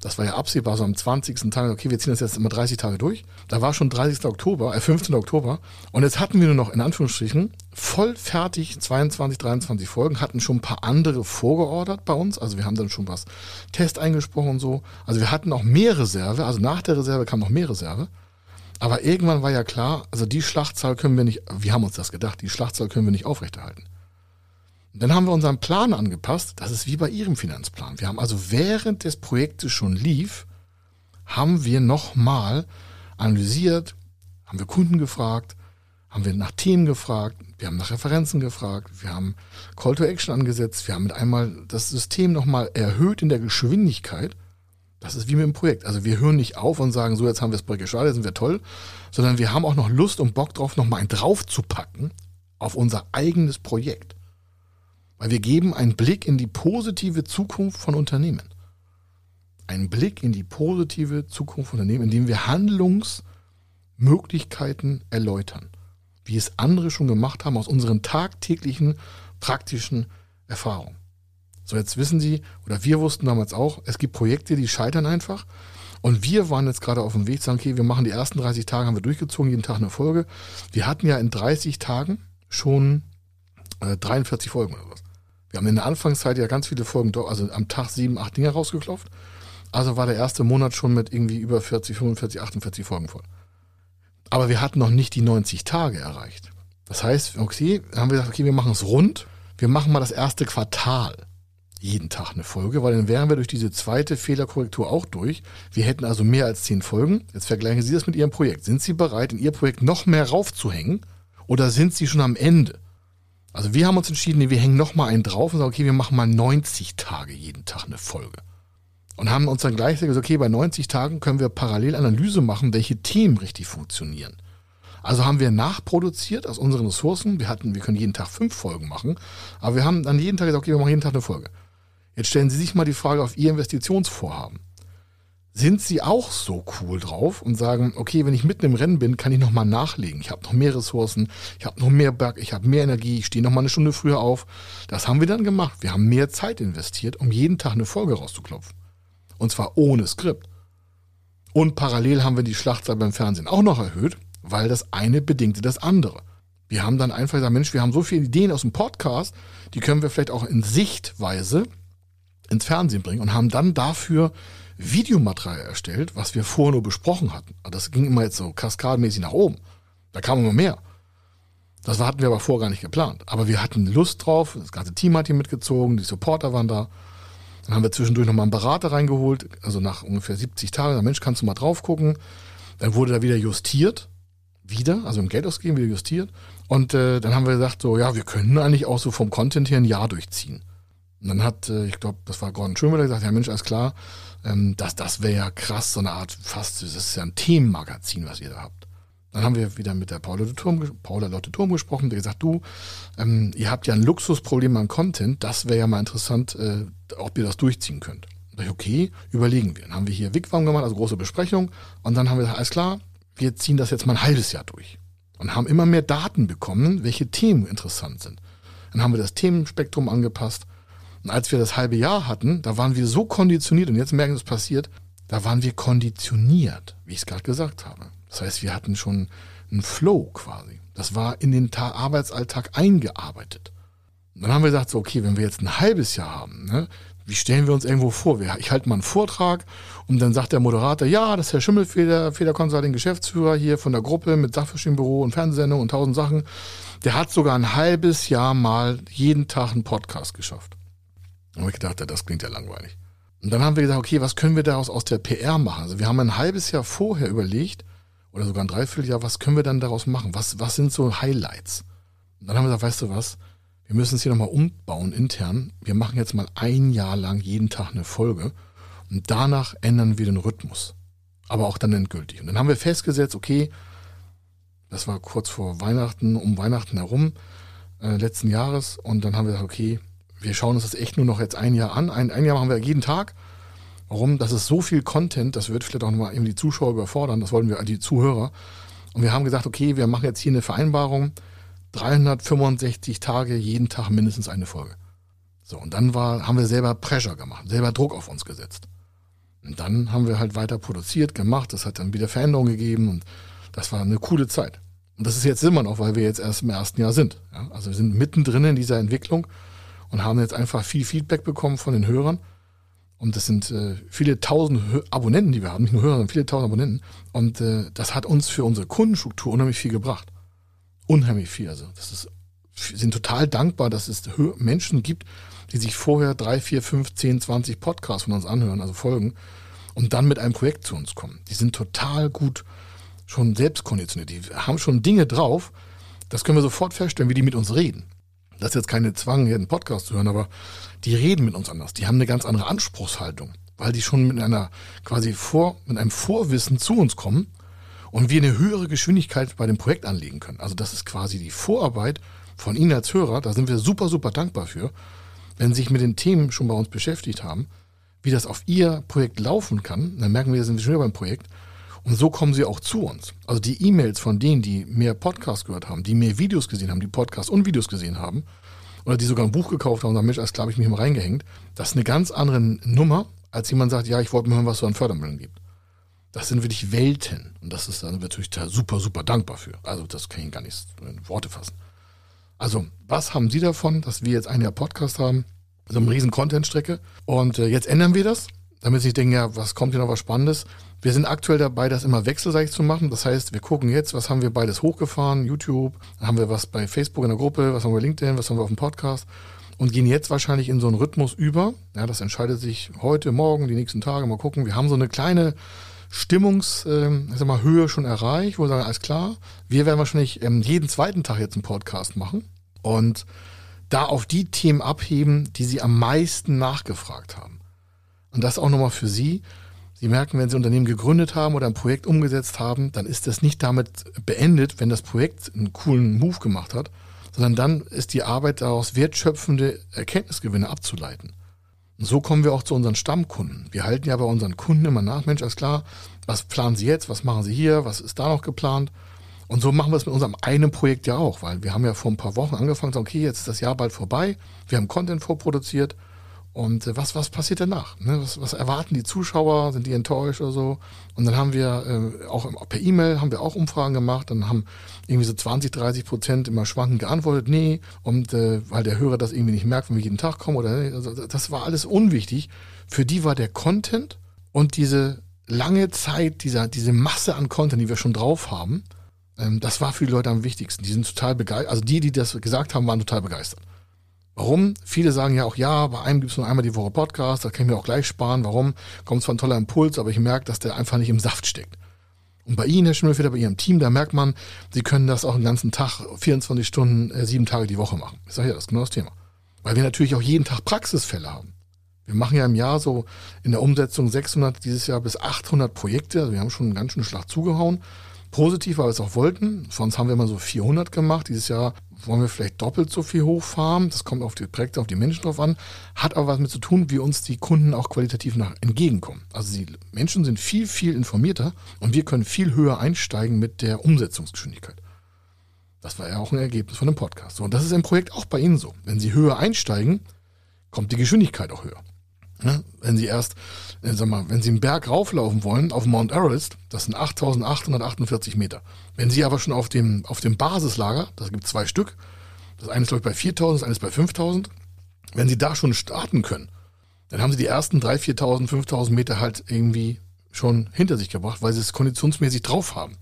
das war ja absehbar, so am 20. Tag, okay, wir ziehen das jetzt immer 30 Tage durch. Da war schon 30. Oktober, äh 15. Oktober. Und jetzt hatten wir nur noch, in Anführungsstrichen, voll fertig 22, 23 Folgen, hatten schon ein paar andere vorgeordert bei uns. Also wir haben dann schon was Test eingesprochen und so. Also wir hatten auch mehr Reserve, also nach der Reserve kam noch mehr Reserve. Aber irgendwann war ja klar, also die Schlachtzahl können wir nicht, wir haben uns das gedacht, die Schlachtzahl können wir nicht aufrechterhalten. Dann haben wir unseren Plan angepasst. Das ist wie bei Ihrem Finanzplan. Wir haben also während des Projektes schon lief, haben wir nochmal analysiert, haben wir Kunden gefragt, haben wir nach Themen gefragt, wir haben nach Referenzen gefragt, wir haben Call to Action angesetzt, wir haben mit einmal das System nochmal erhöht in der Geschwindigkeit. Das ist wie mit dem Projekt. Also wir hören nicht auf und sagen, so jetzt haben wir das Projekt jetzt sind wir toll, sondern wir haben auch noch Lust und Bock drauf, nochmal einen draufzupacken auf unser eigenes Projekt. Weil wir geben einen Blick in die positive Zukunft von Unternehmen. Einen Blick in die positive Zukunft von Unternehmen, indem wir Handlungsmöglichkeiten erläutern. Wie es andere schon gemacht haben aus unseren tagtäglichen praktischen Erfahrungen. So, jetzt wissen Sie, oder wir wussten damals auch, es gibt Projekte, die scheitern einfach. Und wir waren jetzt gerade auf dem Weg sagen, okay, wir machen die ersten 30 Tage, haben wir durchgezogen, jeden Tag eine Folge. Wir hatten ja in 30 Tagen schon äh, 43 Folgen oder was. Wir haben in der Anfangszeit ja ganz viele Folgen, also am Tag sieben, acht Dinge rausgeklopft. Also war der erste Monat schon mit irgendwie über 40, 45, 48 Folgen voll. Aber wir hatten noch nicht die 90 Tage erreicht. Das heißt, okay, haben wir gesagt, okay, wir machen es rund. Wir machen mal das erste Quartal jeden Tag eine Folge, weil dann wären wir durch diese zweite Fehlerkorrektur auch durch. Wir hätten also mehr als zehn Folgen. Jetzt vergleichen Sie das mit Ihrem Projekt. Sind Sie bereit, in Ihr Projekt noch mehr raufzuhängen? Oder sind Sie schon am Ende? Also wir haben uns entschieden, wir hängen noch mal einen drauf und sagen, okay, wir machen mal 90 Tage jeden Tag eine Folge. Und haben uns dann gleich gesagt, okay, bei 90 Tagen können wir parallel Analyse machen, welche Themen richtig funktionieren. Also haben wir nachproduziert aus unseren Ressourcen. Wir hatten, wir können jeden Tag fünf Folgen machen, aber wir haben dann jeden Tag gesagt, okay, wir machen jeden Tag eine Folge. Jetzt stellen Sie sich mal die Frage auf Ihr Investitionsvorhaben sind sie auch so cool drauf und sagen, okay, wenn ich mitten im Rennen bin, kann ich nochmal nachlegen. Ich habe noch mehr Ressourcen, ich habe noch mehr Berg, ich habe mehr Energie, ich stehe nochmal eine Stunde früher auf. Das haben wir dann gemacht. Wir haben mehr Zeit investiert, um jeden Tag eine Folge rauszuklopfen. Und zwar ohne Skript. Und parallel haben wir die Schlachtzahl beim Fernsehen auch noch erhöht, weil das eine bedingte das andere. Wir haben dann einfach gesagt, Mensch, wir haben so viele Ideen aus dem Podcast, die können wir vielleicht auch in Sichtweise ins Fernsehen bringen und haben dann dafür Videomaterial erstellt, was wir vorher nur besprochen hatten. Das ging immer jetzt so kaskadenmäßig nach oben. Da kam immer mehr. Das hatten wir aber vorher gar nicht geplant. Aber wir hatten Lust drauf. Das ganze Team hat hier mitgezogen. Die Supporter waren da. Dann haben wir zwischendurch nochmal einen Berater reingeholt. Also nach ungefähr 70 Tagen. Der Mensch, kannst du mal drauf gucken. Dann wurde da wieder justiert. Wieder. Also im Geld ausgeben, wieder justiert. Und äh, dann haben wir gesagt, so, ja, wir könnten eigentlich auch so vom Content her ein Jahr durchziehen. Und dann hat, äh, ich glaube, das war Gordon Schönwelder gesagt, ja Mensch, alles klar, ähm, das, das wäre ja krass, so eine Art fast, das ist ja ein Themenmagazin, was ihr da habt. Dann haben wir wieder mit der Paula Turm, Paula Lotte Turm gesprochen, die gesagt, du, ähm, ihr habt ja ein Luxusproblem an Content, das wäre ja mal interessant, äh, ob ihr das durchziehen könnt. Da ich, okay, überlegen wir. Dann haben wir hier Wigwam gemacht, also große Besprechung, und dann haben wir gesagt, alles klar, wir ziehen das jetzt mal ein halbes Jahr durch. Und haben immer mehr Daten bekommen, welche Themen interessant sind. Dann haben wir das Themenspektrum angepasst Und als wir das halbe Jahr hatten, da waren wir so konditioniert, und jetzt merken wir, es passiert, da waren wir konditioniert, wie ich es gerade gesagt habe. Das heißt, wir hatten schon einen Flow quasi. Das war in den Ta Arbeitsalltag eingearbeitet. Und dann haben wir gesagt, so, okay, wenn wir jetzt ein halbes Jahr haben, ne, wie stellen wir uns irgendwo vor? Ich halte mal einen Vortrag und dann sagt der Moderator, ja, das ist Herr Schimmelfeder, Feder Consulting Geschäftsführer hier von der Gruppe mit Sachverständigenbüro und Fernsehsendung und tausend Sachen. Der hat sogar ein halbes Jahr mal jeden Tag einen Podcast geschafft. Und ich gedacht, das klingt ja langweilig. Und dann haben wir gesagt, okay, was können wir daraus aus der PR machen? Also wir haben ein halbes Jahr vorher überlegt, oder sogar ein Dreivierteljahr, was können wir dann daraus machen? Was, was sind so Highlights? Und dann haben wir gesagt, weißt du was? Wir müssen es hier nochmal umbauen intern. Wir machen jetzt mal ein Jahr lang jeden Tag eine Folge und danach ändern wir den Rhythmus. Aber auch dann endgültig. Und dann haben wir festgesetzt, okay, das war kurz vor Weihnachten, um Weihnachten herum, äh, letzten Jahres. Und dann haben wir gesagt, okay, wir schauen uns das echt nur noch jetzt ein Jahr an. Ein, ein Jahr machen wir jeden Tag. Warum? Das ist so viel Content, das wird vielleicht auch nochmal eben die Zuschauer überfordern, das wollten wir, die Zuhörer. Und wir haben gesagt, okay, wir machen jetzt hier eine Vereinbarung, 365 Tage, jeden Tag mindestens eine Folge. So, und dann war, haben wir selber Pressure gemacht, selber Druck auf uns gesetzt. Und dann haben wir halt weiter produziert, gemacht, das hat dann wieder Veränderungen gegeben und das war eine coole Zeit. Und das ist jetzt immer noch, weil wir jetzt erst im ersten Jahr sind. Ja? Also wir sind mittendrin in dieser Entwicklung und haben jetzt einfach viel Feedback bekommen von den Hörern. Und das sind äh, viele tausend Abonnenten, die wir haben, nicht nur Hörer, sondern viele tausend Abonnenten. Und äh, das hat uns für unsere Kundenstruktur unheimlich viel gebracht. Unheimlich viel. Also das ist, wir sind total dankbar, dass es Menschen gibt, die sich vorher drei, vier, fünf, zehn, zwanzig Podcasts von uns anhören, also Folgen, und dann mit einem Projekt zu uns kommen. Die sind total gut schon selbst konditioniert. Die haben schon Dinge drauf. Das können wir sofort feststellen, wie die mit uns reden. Das ist jetzt keine Zwang, hier einen Podcast zu hören, aber die reden mit uns anders. Die haben eine ganz andere Anspruchshaltung, weil die schon mit einer quasi vor, mit einem Vorwissen zu uns kommen und wir eine höhere Geschwindigkeit bei dem Projekt anlegen können. Also das ist quasi die Vorarbeit von Ihnen als Hörer. Da sind wir super, super dankbar für, wenn Sie sich mit den Themen schon bei uns beschäftigt haben, wie das auf Ihr Projekt laufen kann. Dann merken wir, sind wir schon wieder beim Projekt und so kommen sie auch zu uns. Also die E-Mails von denen, die mehr Podcasts gehört haben, die mehr Videos gesehen haben, die Podcasts und Videos gesehen haben, oder die sogar ein Buch gekauft haben und sagen, Mensch, als glaube ich mich mal reingehängt, das ist eine ganz andere Nummer, als jemand sagt, ja, ich wollte mal hören, was es an Fördermitteln gibt. Das sind wirklich Welten. Und das ist dann natürlich da super, super dankbar für. Also das kann ich gar nicht in Worte fassen. Also, was haben Sie davon, dass wir jetzt ein Jahr Podcast haben? So eine riesen Content-Strecke. Und äh, jetzt ändern wir das, damit Sie denken, ja, was kommt hier noch was Spannendes? Wir sind aktuell dabei, das immer wechselseitig zu machen. Das heißt, wir gucken jetzt, was haben wir beides hochgefahren, YouTube, haben wir was bei Facebook in der Gruppe, was haben wir LinkedIn, was haben wir auf dem Podcast und gehen jetzt wahrscheinlich in so einen Rhythmus über. Ja, das entscheidet sich heute, morgen, die nächsten Tage. Mal gucken. Wir haben so eine kleine Stimmungs, ähm, schon erreicht, wo wir sagen, alles klar. Wir werden wahrscheinlich ähm, jeden zweiten Tag jetzt einen Podcast machen und da auf die Themen abheben, die Sie am meisten nachgefragt haben. Und das auch nochmal für Sie. Sie merken, wenn Sie ein Unternehmen gegründet haben oder ein Projekt umgesetzt haben, dann ist das nicht damit beendet, wenn das Projekt einen coolen Move gemacht hat, sondern dann ist die Arbeit daraus wertschöpfende Erkenntnisgewinne abzuleiten. Und so kommen wir auch zu unseren Stammkunden. Wir halten ja bei unseren Kunden immer nach, Mensch, alles klar, was planen Sie jetzt, was machen Sie hier, was ist da noch geplant? Und so machen wir es mit unserem einen Projekt ja auch, weil wir haben ja vor ein paar Wochen angefangen, okay, jetzt ist das Jahr bald vorbei, wir haben Content vorproduziert, und äh, was, was passiert danach? Ne? Was, was erwarten die Zuschauer? Sind die enttäuscht oder so? Und dann haben wir äh, auch per E-Mail haben wir auch Umfragen gemacht. Dann haben irgendwie so 20, 30 Prozent immer schwankend geantwortet, nee. Und äh, weil der Hörer das irgendwie nicht merkt, wenn wir jeden Tag kommen oder nee. also, das war alles unwichtig. Für die war der Content und diese lange Zeit, dieser, diese Masse an Content, die wir schon drauf haben, ähm, das war für die Leute am wichtigsten. Die sind total begeistert. Also die, die das gesagt haben, waren total begeistert. Warum? Viele sagen ja auch, ja, bei einem gibt es nur einmal die Woche Podcast, da kann ich mir auch gleich sparen. Warum? Kommt zwar ein toller Impuls, aber ich merke, dass der einfach nicht im Saft steckt. Und bei Ihnen, Herr Schimmelfeder, bei Ihrem Team, da merkt man, Sie können das auch den ganzen Tag, 24 Stunden, äh, sieben Tage die Woche machen. Ich sage ja, das ist genau das Thema. Weil wir natürlich auch jeden Tag Praxisfälle haben. Wir machen ja im Jahr so in der Umsetzung 600, dieses Jahr bis 800 Projekte. Also wir haben schon einen ganz schönen Schlag zugehauen. Positiv, weil wir es auch wollten. Sonst haben wir immer so 400 gemacht. Dieses Jahr wollen wir vielleicht doppelt so viel hochfahren. Das kommt auf die Projekte, auf die Menschen drauf an. Hat aber was mit zu tun, wie uns die Kunden auch qualitativ nach entgegenkommen. Also die Menschen sind viel, viel informierter und wir können viel höher einsteigen mit der Umsetzungsgeschwindigkeit. Das war ja auch ein Ergebnis von dem Podcast. So, und das ist im Projekt auch bei Ihnen so. Wenn Sie höher einsteigen, kommt die Geschwindigkeit auch höher. Ne? Wenn Sie erst, äh, sag mal, wenn Sie einen Berg rauflaufen wollen auf Mount Everest, das sind 8848 Meter. Wenn Sie aber schon auf dem, auf dem Basislager, das gibt zwei Stück, das eine ist glaube ich bei 4000, das eine ist bei 5000, wenn Sie da schon starten können, dann haben Sie die ersten 3.000, 4.000, 5.000 Meter halt irgendwie schon hinter sich gebracht, weil Sie es konditionsmäßig drauf haben.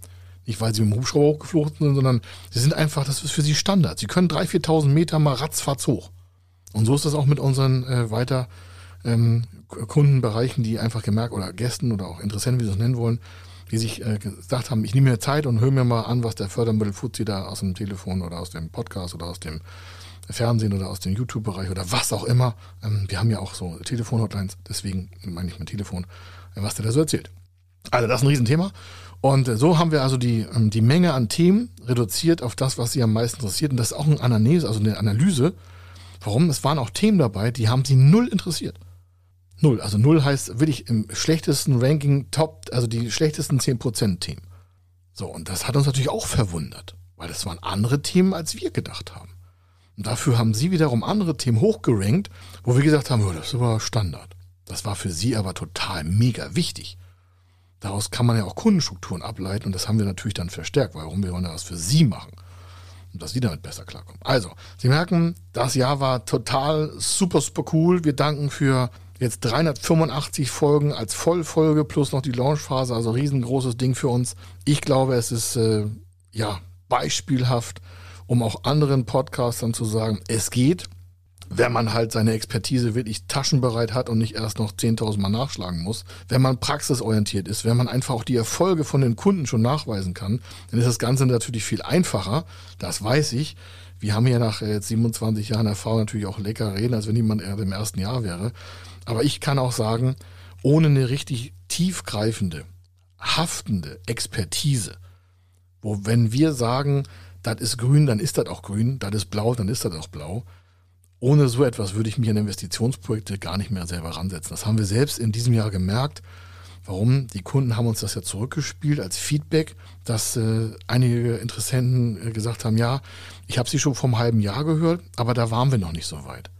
Nicht, weil Sie mit dem Hubschrauber hochgeflogen sind, sondern Sie sind einfach, das ist für Sie Standard. Sie können 3.000, 4.000 Meter mal ratzfatz hoch. Und so ist das auch mit unseren äh, weiter ähm, Kundenbereichen, die einfach gemerkt oder Gästen oder auch Interessenten, wie sie es nennen wollen, die sich äh, gesagt haben, ich nehme mir Zeit und höre mir mal an, was der Fördermittel Fuzzi da aus dem Telefon oder aus dem Podcast oder aus dem Fernsehen oder aus dem YouTube-Bereich oder was auch immer. Ähm, wir haben ja auch so Telefon-Hotlines, deswegen meine ich mein Telefon, äh, was der da so erzählt. Also das ist ein Riesenthema. Und äh, so haben wir also die, ähm, die Menge an Themen reduziert auf das, was sie am meisten interessiert. Und das ist auch eine Analyse, also eine Analyse. Warum? Es waren auch Themen dabei, die haben sie null interessiert. Null. Also null heißt wirklich im schlechtesten Ranking Top, also die schlechtesten 10% Themen. So, und das hat uns natürlich auch verwundert, weil das waren andere Themen, als wir gedacht haben. Und dafür haben sie wiederum andere Themen hochgerankt, wo wir gesagt haben, oh, das ist aber Standard. Das war für sie aber total mega wichtig. Daraus kann man ja auch Kundenstrukturen ableiten und das haben wir natürlich dann verstärkt. Warum? Wir wollen das für sie machen. Dass sie damit besser klarkommen. Also, Sie merken, das Jahr war total super, super cool. Wir danken für Jetzt 385 Folgen als Vollfolge plus noch die Launchphase, also riesengroßes Ding für uns. Ich glaube, es ist äh, ja beispielhaft, um auch anderen Podcastern zu sagen, es geht, wenn man halt seine Expertise wirklich taschenbereit hat und nicht erst noch 10.000 Mal nachschlagen muss. Wenn man praxisorientiert ist, wenn man einfach auch die Erfolge von den Kunden schon nachweisen kann, dann ist das Ganze natürlich viel einfacher. Das weiß ich. Wir haben ja nach jetzt 27 Jahren Erfahrung natürlich auch lecker reden, als wenn jemand im ersten Jahr wäre. Aber ich kann auch sagen, ohne eine richtig tiefgreifende, haftende Expertise, wo wenn wir sagen, das ist grün, dann ist das auch grün, das ist blau, dann ist das auch blau. Ohne so etwas würde ich mich an Investitionsprojekte gar nicht mehr selber ransetzen. Das haben wir selbst in diesem Jahr gemerkt. Warum? Die Kunden haben uns das ja zurückgespielt als Feedback, dass äh, einige Interessenten äh, gesagt haben, ja, ich habe sie schon vor einem halben Jahr gehört, aber da waren wir noch nicht so weit.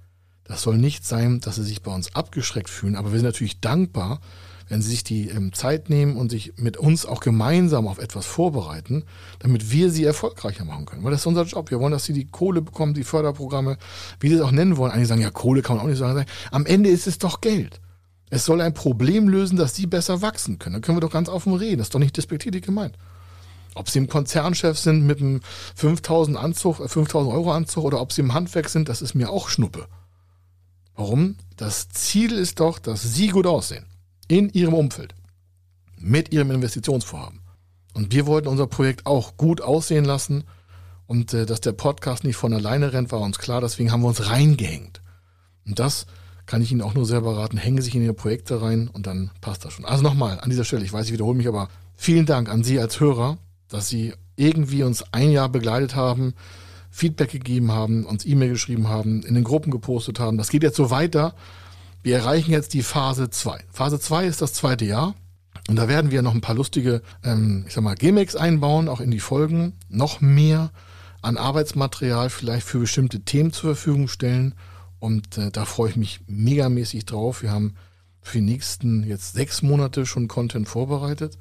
Das soll nicht sein, dass sie sich bei uns abgeschreckt fühlen, aber wir sind natürlich dankbar, wenn sie sich die ähm, Zeit nehmen und sich mit uns auch gemeinsam auf etwas vorbereiten, damit wir sie erfolgreicher machen können. Weil das ist unser Job. Wir wollen, dass sie die Kohle bekommen, die Förderprogramme, wie sie es auch nennen wollen. Einige sagen, ja, Kohle kann man auch nicht sagen. Am Ende ist es doch Geld. Es soll ein Problem lösen, dass sie besser wachsen können. Da können wir doch ganz offen reden. Das ist doch nicht despektierlich gemeint. Ob sie im Konzernchef sind mit einem 5000 Anzug, 5000 äh, Euro Anzug oder ob sie im Handwerk sind, das ist mir auch Schnuppe. Warum? Das Ziel ist doch, dass Sie gut aussehen. In Ihrem Umfeld. Mit Ihrem Investitionsvorhaben. Und wir wollten unser Projekt auch gut aussehen lassen. Und äh, dass der Podcast nicht von alleine rennt, war uns klar. Deswegen haben wir uns reingehängt. Und das kann ich Ihnen auch nur selber raten. Hängen Sie sich in Ihre Projekte rein und dann passt das schon. Also nochmal an dieser Stelle, ich weiß, ich wiederhole mich, aber vielen Dank an Sie als Hörer, dass Sie irgendwie uns ein Jahr begleitet haben, Feedback gegeben haben, uns E-Mail geschrieben haben, in den Gruppen gepostet haben. Das geht jetzt so weiter. Wir erreichen jetzt die Phase 2. Phase 2 ist das zweite Jahr. Und da werden wir noch ein paar lustige, ähm, ich sag mal, Gimmicks einbauen, auch in die Folgen. Noch mehr an Arbeitsmaterial vielleicht für bestimmte Themen zur Verfügung stellen. Und äh, da freue ich mich megamäßig drauf. Wir haben für die nächsten jetzt sechs Monate schon Content vorbereitet.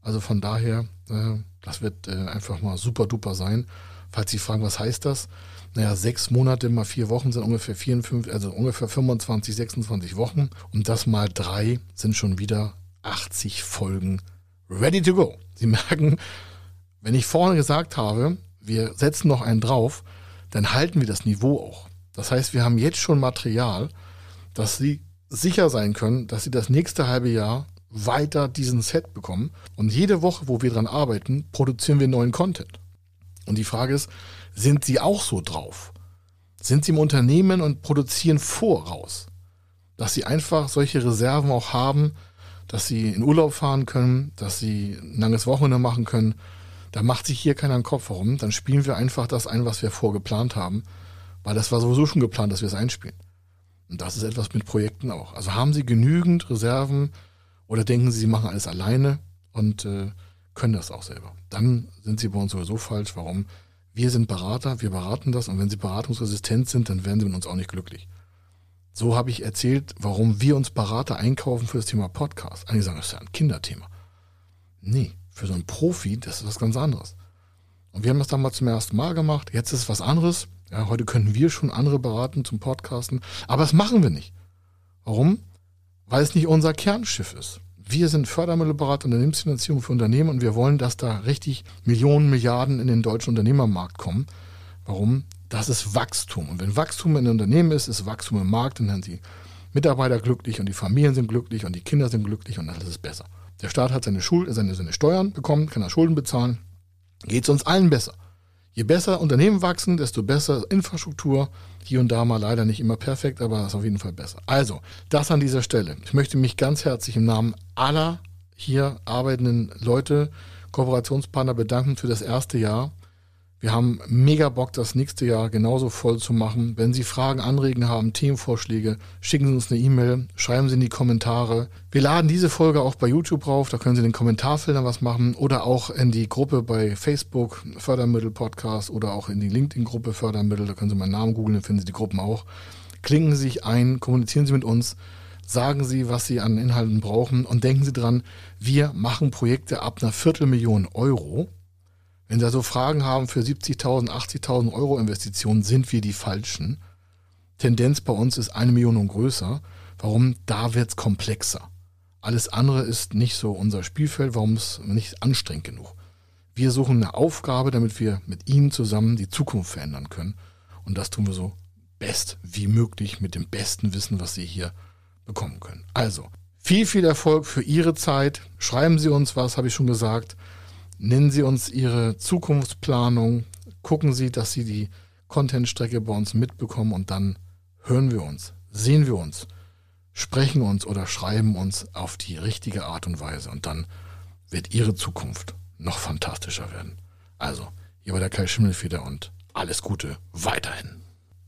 Also von daher, äh, das wird äh, einfach mal super duper sein. Falls Sie fragen, was heißt das? Naja, sechs Monate mal vier Wochen sind ungefähr 54, also ungefähr 25, 26 Wochen. Und das mal drei sind schon wieder 80 Folgen ready to go. Sie [laughs] merken, wenn ich vorne gesagt habe, wir setzen noch einen drauf, dann halten wir das Niveau auch. Das heißt, wir haben jetzt schon Material, dass Sie sicher sein können, dass Sie das nächste halbe Jahr weiter diesen Set bekommen. Und jede Woche, wo wir dran arbeiten, produzieren wir neuen Content. Und die Frage ist, sind Sie auch so drauf? Sind Sie im Unternehmen und produzieren voraus? Dass Sie einfach solche Reserven auch haben, dass Sie in Urlaub fahren können, dass Sie ein langes Wochenende machen können. Da macht sich hier keiner einen Kopf warum. Dann spielen wir einfach das ein, was wir vorgeplant haben, weil das war sowieso schon geplant, dass wir es einspielen. Und das ist etwas mit Projekten auch. Also haben Sie genügend Reserven oder denken Sie, Sie machen alles alleine und äh, können das auch selber. Dann sind sie bei uns sowieso falsch. Warum? Wir sind Berater, wir beraten das und wenn sie beratungsresistent sind, dann werden sie mit uns auch nicht glücklich. So habe ich erzählt, warum wir uns Berater einkaufen für das Thema Podcast. Einige sagen, das ist ja ein Kinderthema. Nee, für so einen Profi, das ist was ganz anderes. Und wir haben das damals zum ersten Mal gemacht. Jetzt ist es was anderes. Ja, heute können wir schon andere beraten zum Podcasten. Aber das machen wir nicht. Warum? Weil es nicht unser Kernschiff ist. Wir sind Fördermittelberater, Unternehmensfinanzierung für Unternehmen und wir wollen, dass da richtig Millionen, Milliarden in den deutschen Unternehmermarkt kommen. Warum? Das ist Wachstum. Und wenn Wachstum in Unternehmen ist, ist Wachstum im Markt, dann sind die Mitarbeiter glücklich und die Familien sind glücklich und die Kinder sind glücklich und alles ist besser. Der Staat hat seine, Schuld, seine, seine Steuern bekommen, kann er Schulden bezahlen, geht es uns allen besser. Je besser Unternehmen wachsen, desto besser Infrastruktur. Hier und da mal leider nicht immer perfekt, aber ist auf jeden Fall besser. Also, das an dieser Stelle. Ich möchte mich ganz herzlich im Namen aller hier arbeitenden Leute, Kooperationspartner bedanken für das erste Jahr. Wir haben mega Bock, das nächste Jahr genauso voll zu machen. Wenn Sie Fragen, Anregen haben, Themenvorschläge, schicken Sie uns eine E-Mail, schreiben Sie in die Kommentare. Wir laden diese Folge auch bei YouTube rauf, da können Sie in den Kommentarfeldern was machen oder auch in die Gruppe bei Facebook, Fördermittel Podcast oder auch in die LinkedIn-Gruppe Fördermittel, da können Sie meinen Namen googeln, dann finden Sie die Gruppen auch. Klinken Sie sich ein, kommunizieren Sie mit uns, sagen Sie, was Sie an Inhalten brauchen und denken Sie dran, wir machen Projekte ab einer Viertelmillion Euro. Wenn Sie also Fragen haben für 70.000, 80.000 Euro Investitionen, sind wir die falschen. Tendenz bei uns ist eine Million und größer. Warum? Da wird es komplexer. Alles andere ist nicht so unser Spielfeld, warum es nicht anstrengend genug. Wir suchen eine Aufgabe, damit wir mit Ihnen zusammen die Zukunft verändern können. Und das tun wir so best wie möglich mit dem besten Wissen, was Sie hier bekommen können. Also, viel, viel Erfolg für Ihre Zeit. Schreiben Sie uns was, habe ich schon gesagt. Nennen Sie uns Ihre Zukunftsplanung, gucken Sie, dass Sie die Contentstrecke bei uns mitbekommen und dann hören wir uns, sehen wir uns, sprechen uns oder schreiben uns auf die richtige Art und Weise und dann wird Ihre Zukunft noch fantastischer werden. Also, hier war der Kai Schimmelfeder und alles Gute weiterhin.